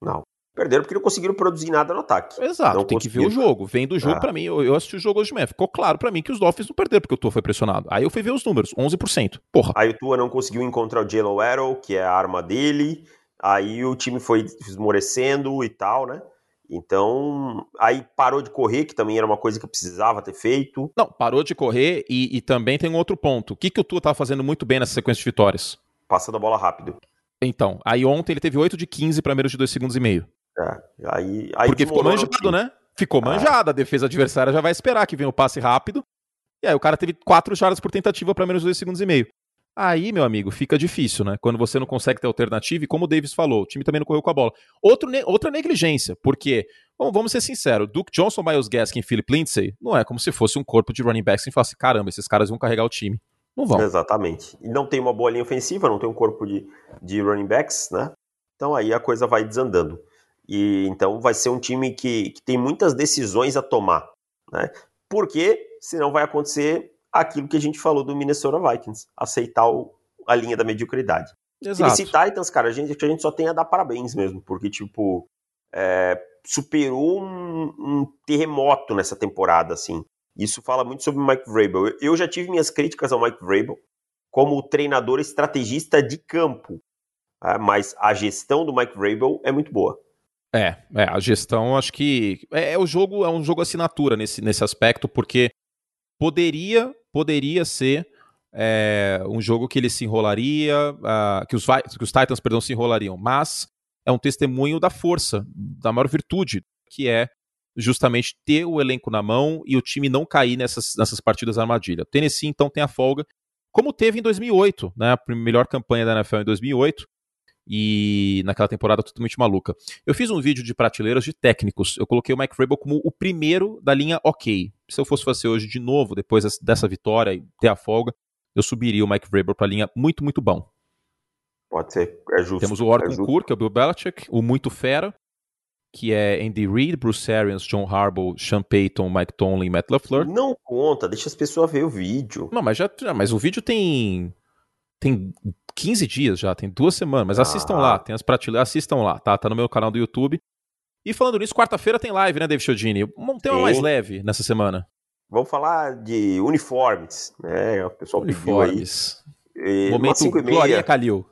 Não. Perderam porque não conseguiram produzir nada no ataque. Exato, Não tem que ver o jogo. Vendo o jogo, Ah. pra mim, eu, eu assisti o jogo hoje de manhã. Ficou claro pra mim que os Dolphins não perderam porque o Tua foi pressionado. Aí eu fui ver os números, 11%. Porra, Aí o Tua não conseguiu encontrar o Jalen Arrow, que é a arma dele. Aí o time foi esmorecendo e tal, né? Então, aí parou de correr, que também era uma coisa que precisava ter feito. não, parou de correr e, e também tem um outro ponto. O que, que o Tua tava fazendo muito bem nessa sequência de vitórias? Passando a bola rápido. Então, aí ontem ele teve 8 de 15 para menos de 2 segundos e meio. É, aí, aí Porque ficou manjado, né? Ficou Ah. manjado. A defesa adversária já vai esperar que venha o passe rápido. E aí o cara teve 4 jardas por tentativa para menos de 2 segundos e meio. Aí, meu amigo, fica difícil, né? Quando você não consegue ter alternativa, e como o Davis falou, o time também não correu com a bola. Outro ne- outra negligência, porque, bom, vamos ser sinceros, Duke Johnson, Miles Gaskin e Philip Lindsay não é como se fosse um corpo de running backs e falasse, caramba, esses caras vão carregar o time. Não vão. Exatamente. E não tem uma boa linha ofensiva, não tem um corpo de, de running backs, né? Então aí a coisa vai desandando. E então vai ser um time que, que tem muitas decisões a tomar, né? Porque senão vai acontecer aquilo que a gente falou do Minnesota Vikings, aceitar o- a linha da mediocridade. Exato. Tennessee Titans, cara, a gente, a gente só tem a dar parabéns mesmo, porque, tipo, é, superou um, um terremoto nessa temporada, assim. Isso fala muito sobre o Mike Vrabel. Eu, eu já tive minhas críticas ao Mike Vrabel como treinador estrategista de campo, ah, mas a gestão do Mike Vrabel é muito boa. É, é, a gestão acho que é, é o jogo, é um jogo assinatura nesse, nesse aspecto, porque poderia, poderia ser é, um jogo que ele se enrolaria, ah, que, os, que os Titans, perdão, se enrolariam, mas é um testemunho da força, da maior virtude, que é justamente ter o elenco na mão e o time não cair nessas, nessas partidas armadilha. O Tennessee, então, tem a folga, como teve em 2008, né, a melhor campanha da NFL em 2008, e naquela temporada totalmente maluca. Eu fiz um vídeo de prateleiras de técnicos. Eu coloquei o Mike Vrabel como o primeiro da linha ok. Se eu fosse fazer hoje de novo, depois des- dessa vitória e ter a folga, eu subiria o Mike Vrabel para a linha muito, muito bom. Pode ser, é justo. Temos o é Orton justo. Kur, que é o Bill Belichick, o muito fera, que é Andy Reid, Bruce Arians, John Harbaugh, Sean Payton, Mike Tomlin, Matt LaFleur. Não conta, deixa as pessoas ver o vídeo. Não, mas já, mas o vídeo tem tem 15 dias já, tem duas semanas, mas assistam Ah. lá, tem as prateleiras, assistam lá, tá? Tá no meu canal do YouTube. E falando nisso, quarta-feira tem live, né, David Chodini? Um tema Tem. mais leve nessa semana. Vamos falar de uniformes, né? O pessoal pediu aí. Uniformes. E, umas Momento 5 e meia, Calil.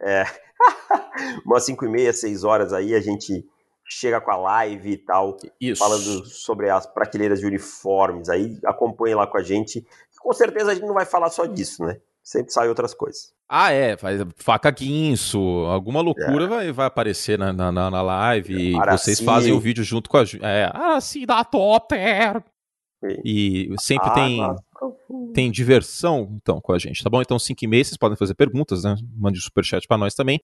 (laughs) umas 5 e meia, 6 horas aí, a gente chega com a live e tal, Isso. falando sobre as prateleiras de uniformes. Aí acompanhe lá com a gente. Com certeza a gente não vai falar só disso, né? Sempre sai outras coisas. Ah, é, faz faca guinso, alguma É. loucura vai, vai aparecer na, na, na- live e Araci. vocês fazem o vídeo junto com a gente. É, assim da Totter. E sempre Ah, tem, nossa. tem diversão, então, com a gente, tá bom? Então, 5 e meia, vocês podem fazer perguntas, né? Mande um superchat pra nós também.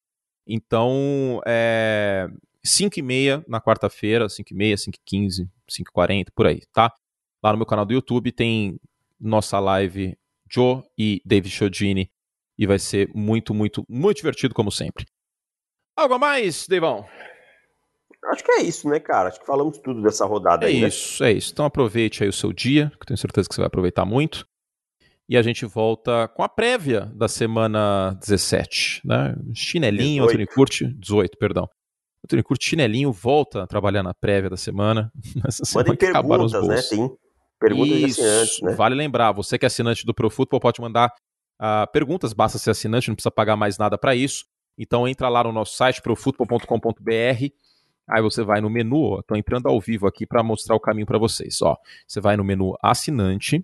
Então, é... 5 e meia na quarta-feira, 5 e meia, 5 e 15, 5 e 40, por aí, tá? Lá no meu canal do YouTube tem nossa live Joe e David Chodini e vai ser muito, muito, muito divertido, como sempre. Algo a mais, Devão? Acho que é isso, né, cara? Acho que falamos tudo dessa rodada É aí, né? isso, é isso. Então aproveite aí o seu dia, que eu tenho certeza que você vai aproveitar muito. E a gente volta com a prévia da semana 17, né? Chinelinho, 18. Anthony Curti, 18, perdão. Anthony Curti, chinelinho, volta a trabalhar na prévia da semana. (laughs) Essa semana Mandem perguntas, né? Tem perguntas de Isso, assinantes, né? Vale lembrar, você que é assinante do Pro Football pode mandar ah, perguntas, basta ser assinante, não precisa pagar mais nada para isso. Então entra lá no nosso site, profutbol.com.br. Aí você vai no menu, tô entrando ao vivo aqui para mostrar o caminho para vocês. Ó, você vai no menu assinante,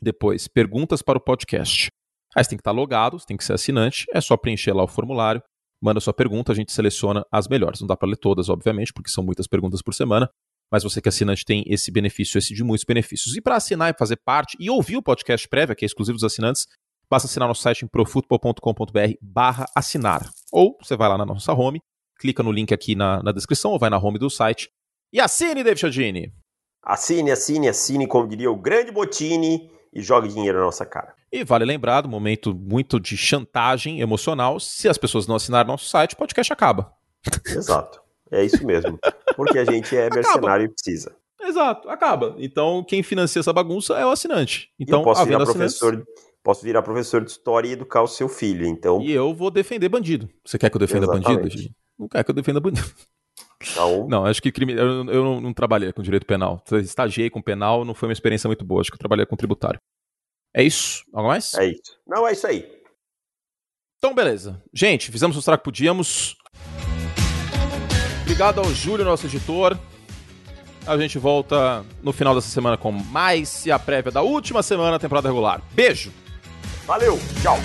depois perguntas para o podcast. Aí você tem que estar logado, você tem que ser assinante, é só preencher lá o formulário, manda sua pergunta, a gente seleciona as melhores. Não dá para ler todas, obviamente, porque são muitas perguntas por semana, mas você que é assinante tem esse benefício, esse de muitos benefícios. E para assinar e fazer parte e ouvir o podcast prévia, que é exclusivo dos assinantes, basta assinar nosso site em profutbol.com.br barra assinar. Ou você vai lá na nossa home, clica no link aqui na, na descrição ou vai na home do site. E assine, David Chodini. Assine, assine, assine, como diria o grande Botini, e jogue dinheiro na nossa cara. E vale lembrar, do momento muito de chantagem emocional, se as pessoas não assinarem nosso site, o podcast acaba. Exato. É isso mesmo. Porque a gente é mercenário e precisa. Exato, acaba. Então, quem financia essa bagunça é o assinante. Então, eu posso virar assinantes... professor, posso virar professor de história e educar o seu filho. Então, e eu vou defender bandido. Você quer que eu defenda Exatamente. bandido? Não quer que eu defenda bandido. Então... (laughs) Não, acho que crime. Eu, eu não, não, trabalhei com direito penal. Estagiei com penal, não foi uma experiência muito boa. Acho que eu trabalhei com tributário. É isso? Algo mais? É isso. Não, é isso aí. Então, beleza. Gente, fizemos o que podíamos. Obrigado ao Júlio, nosso editor. A gente volta no final dessa semana com mais e a prévia da última semana da temporada regular. Beijo! Valeu, tchau!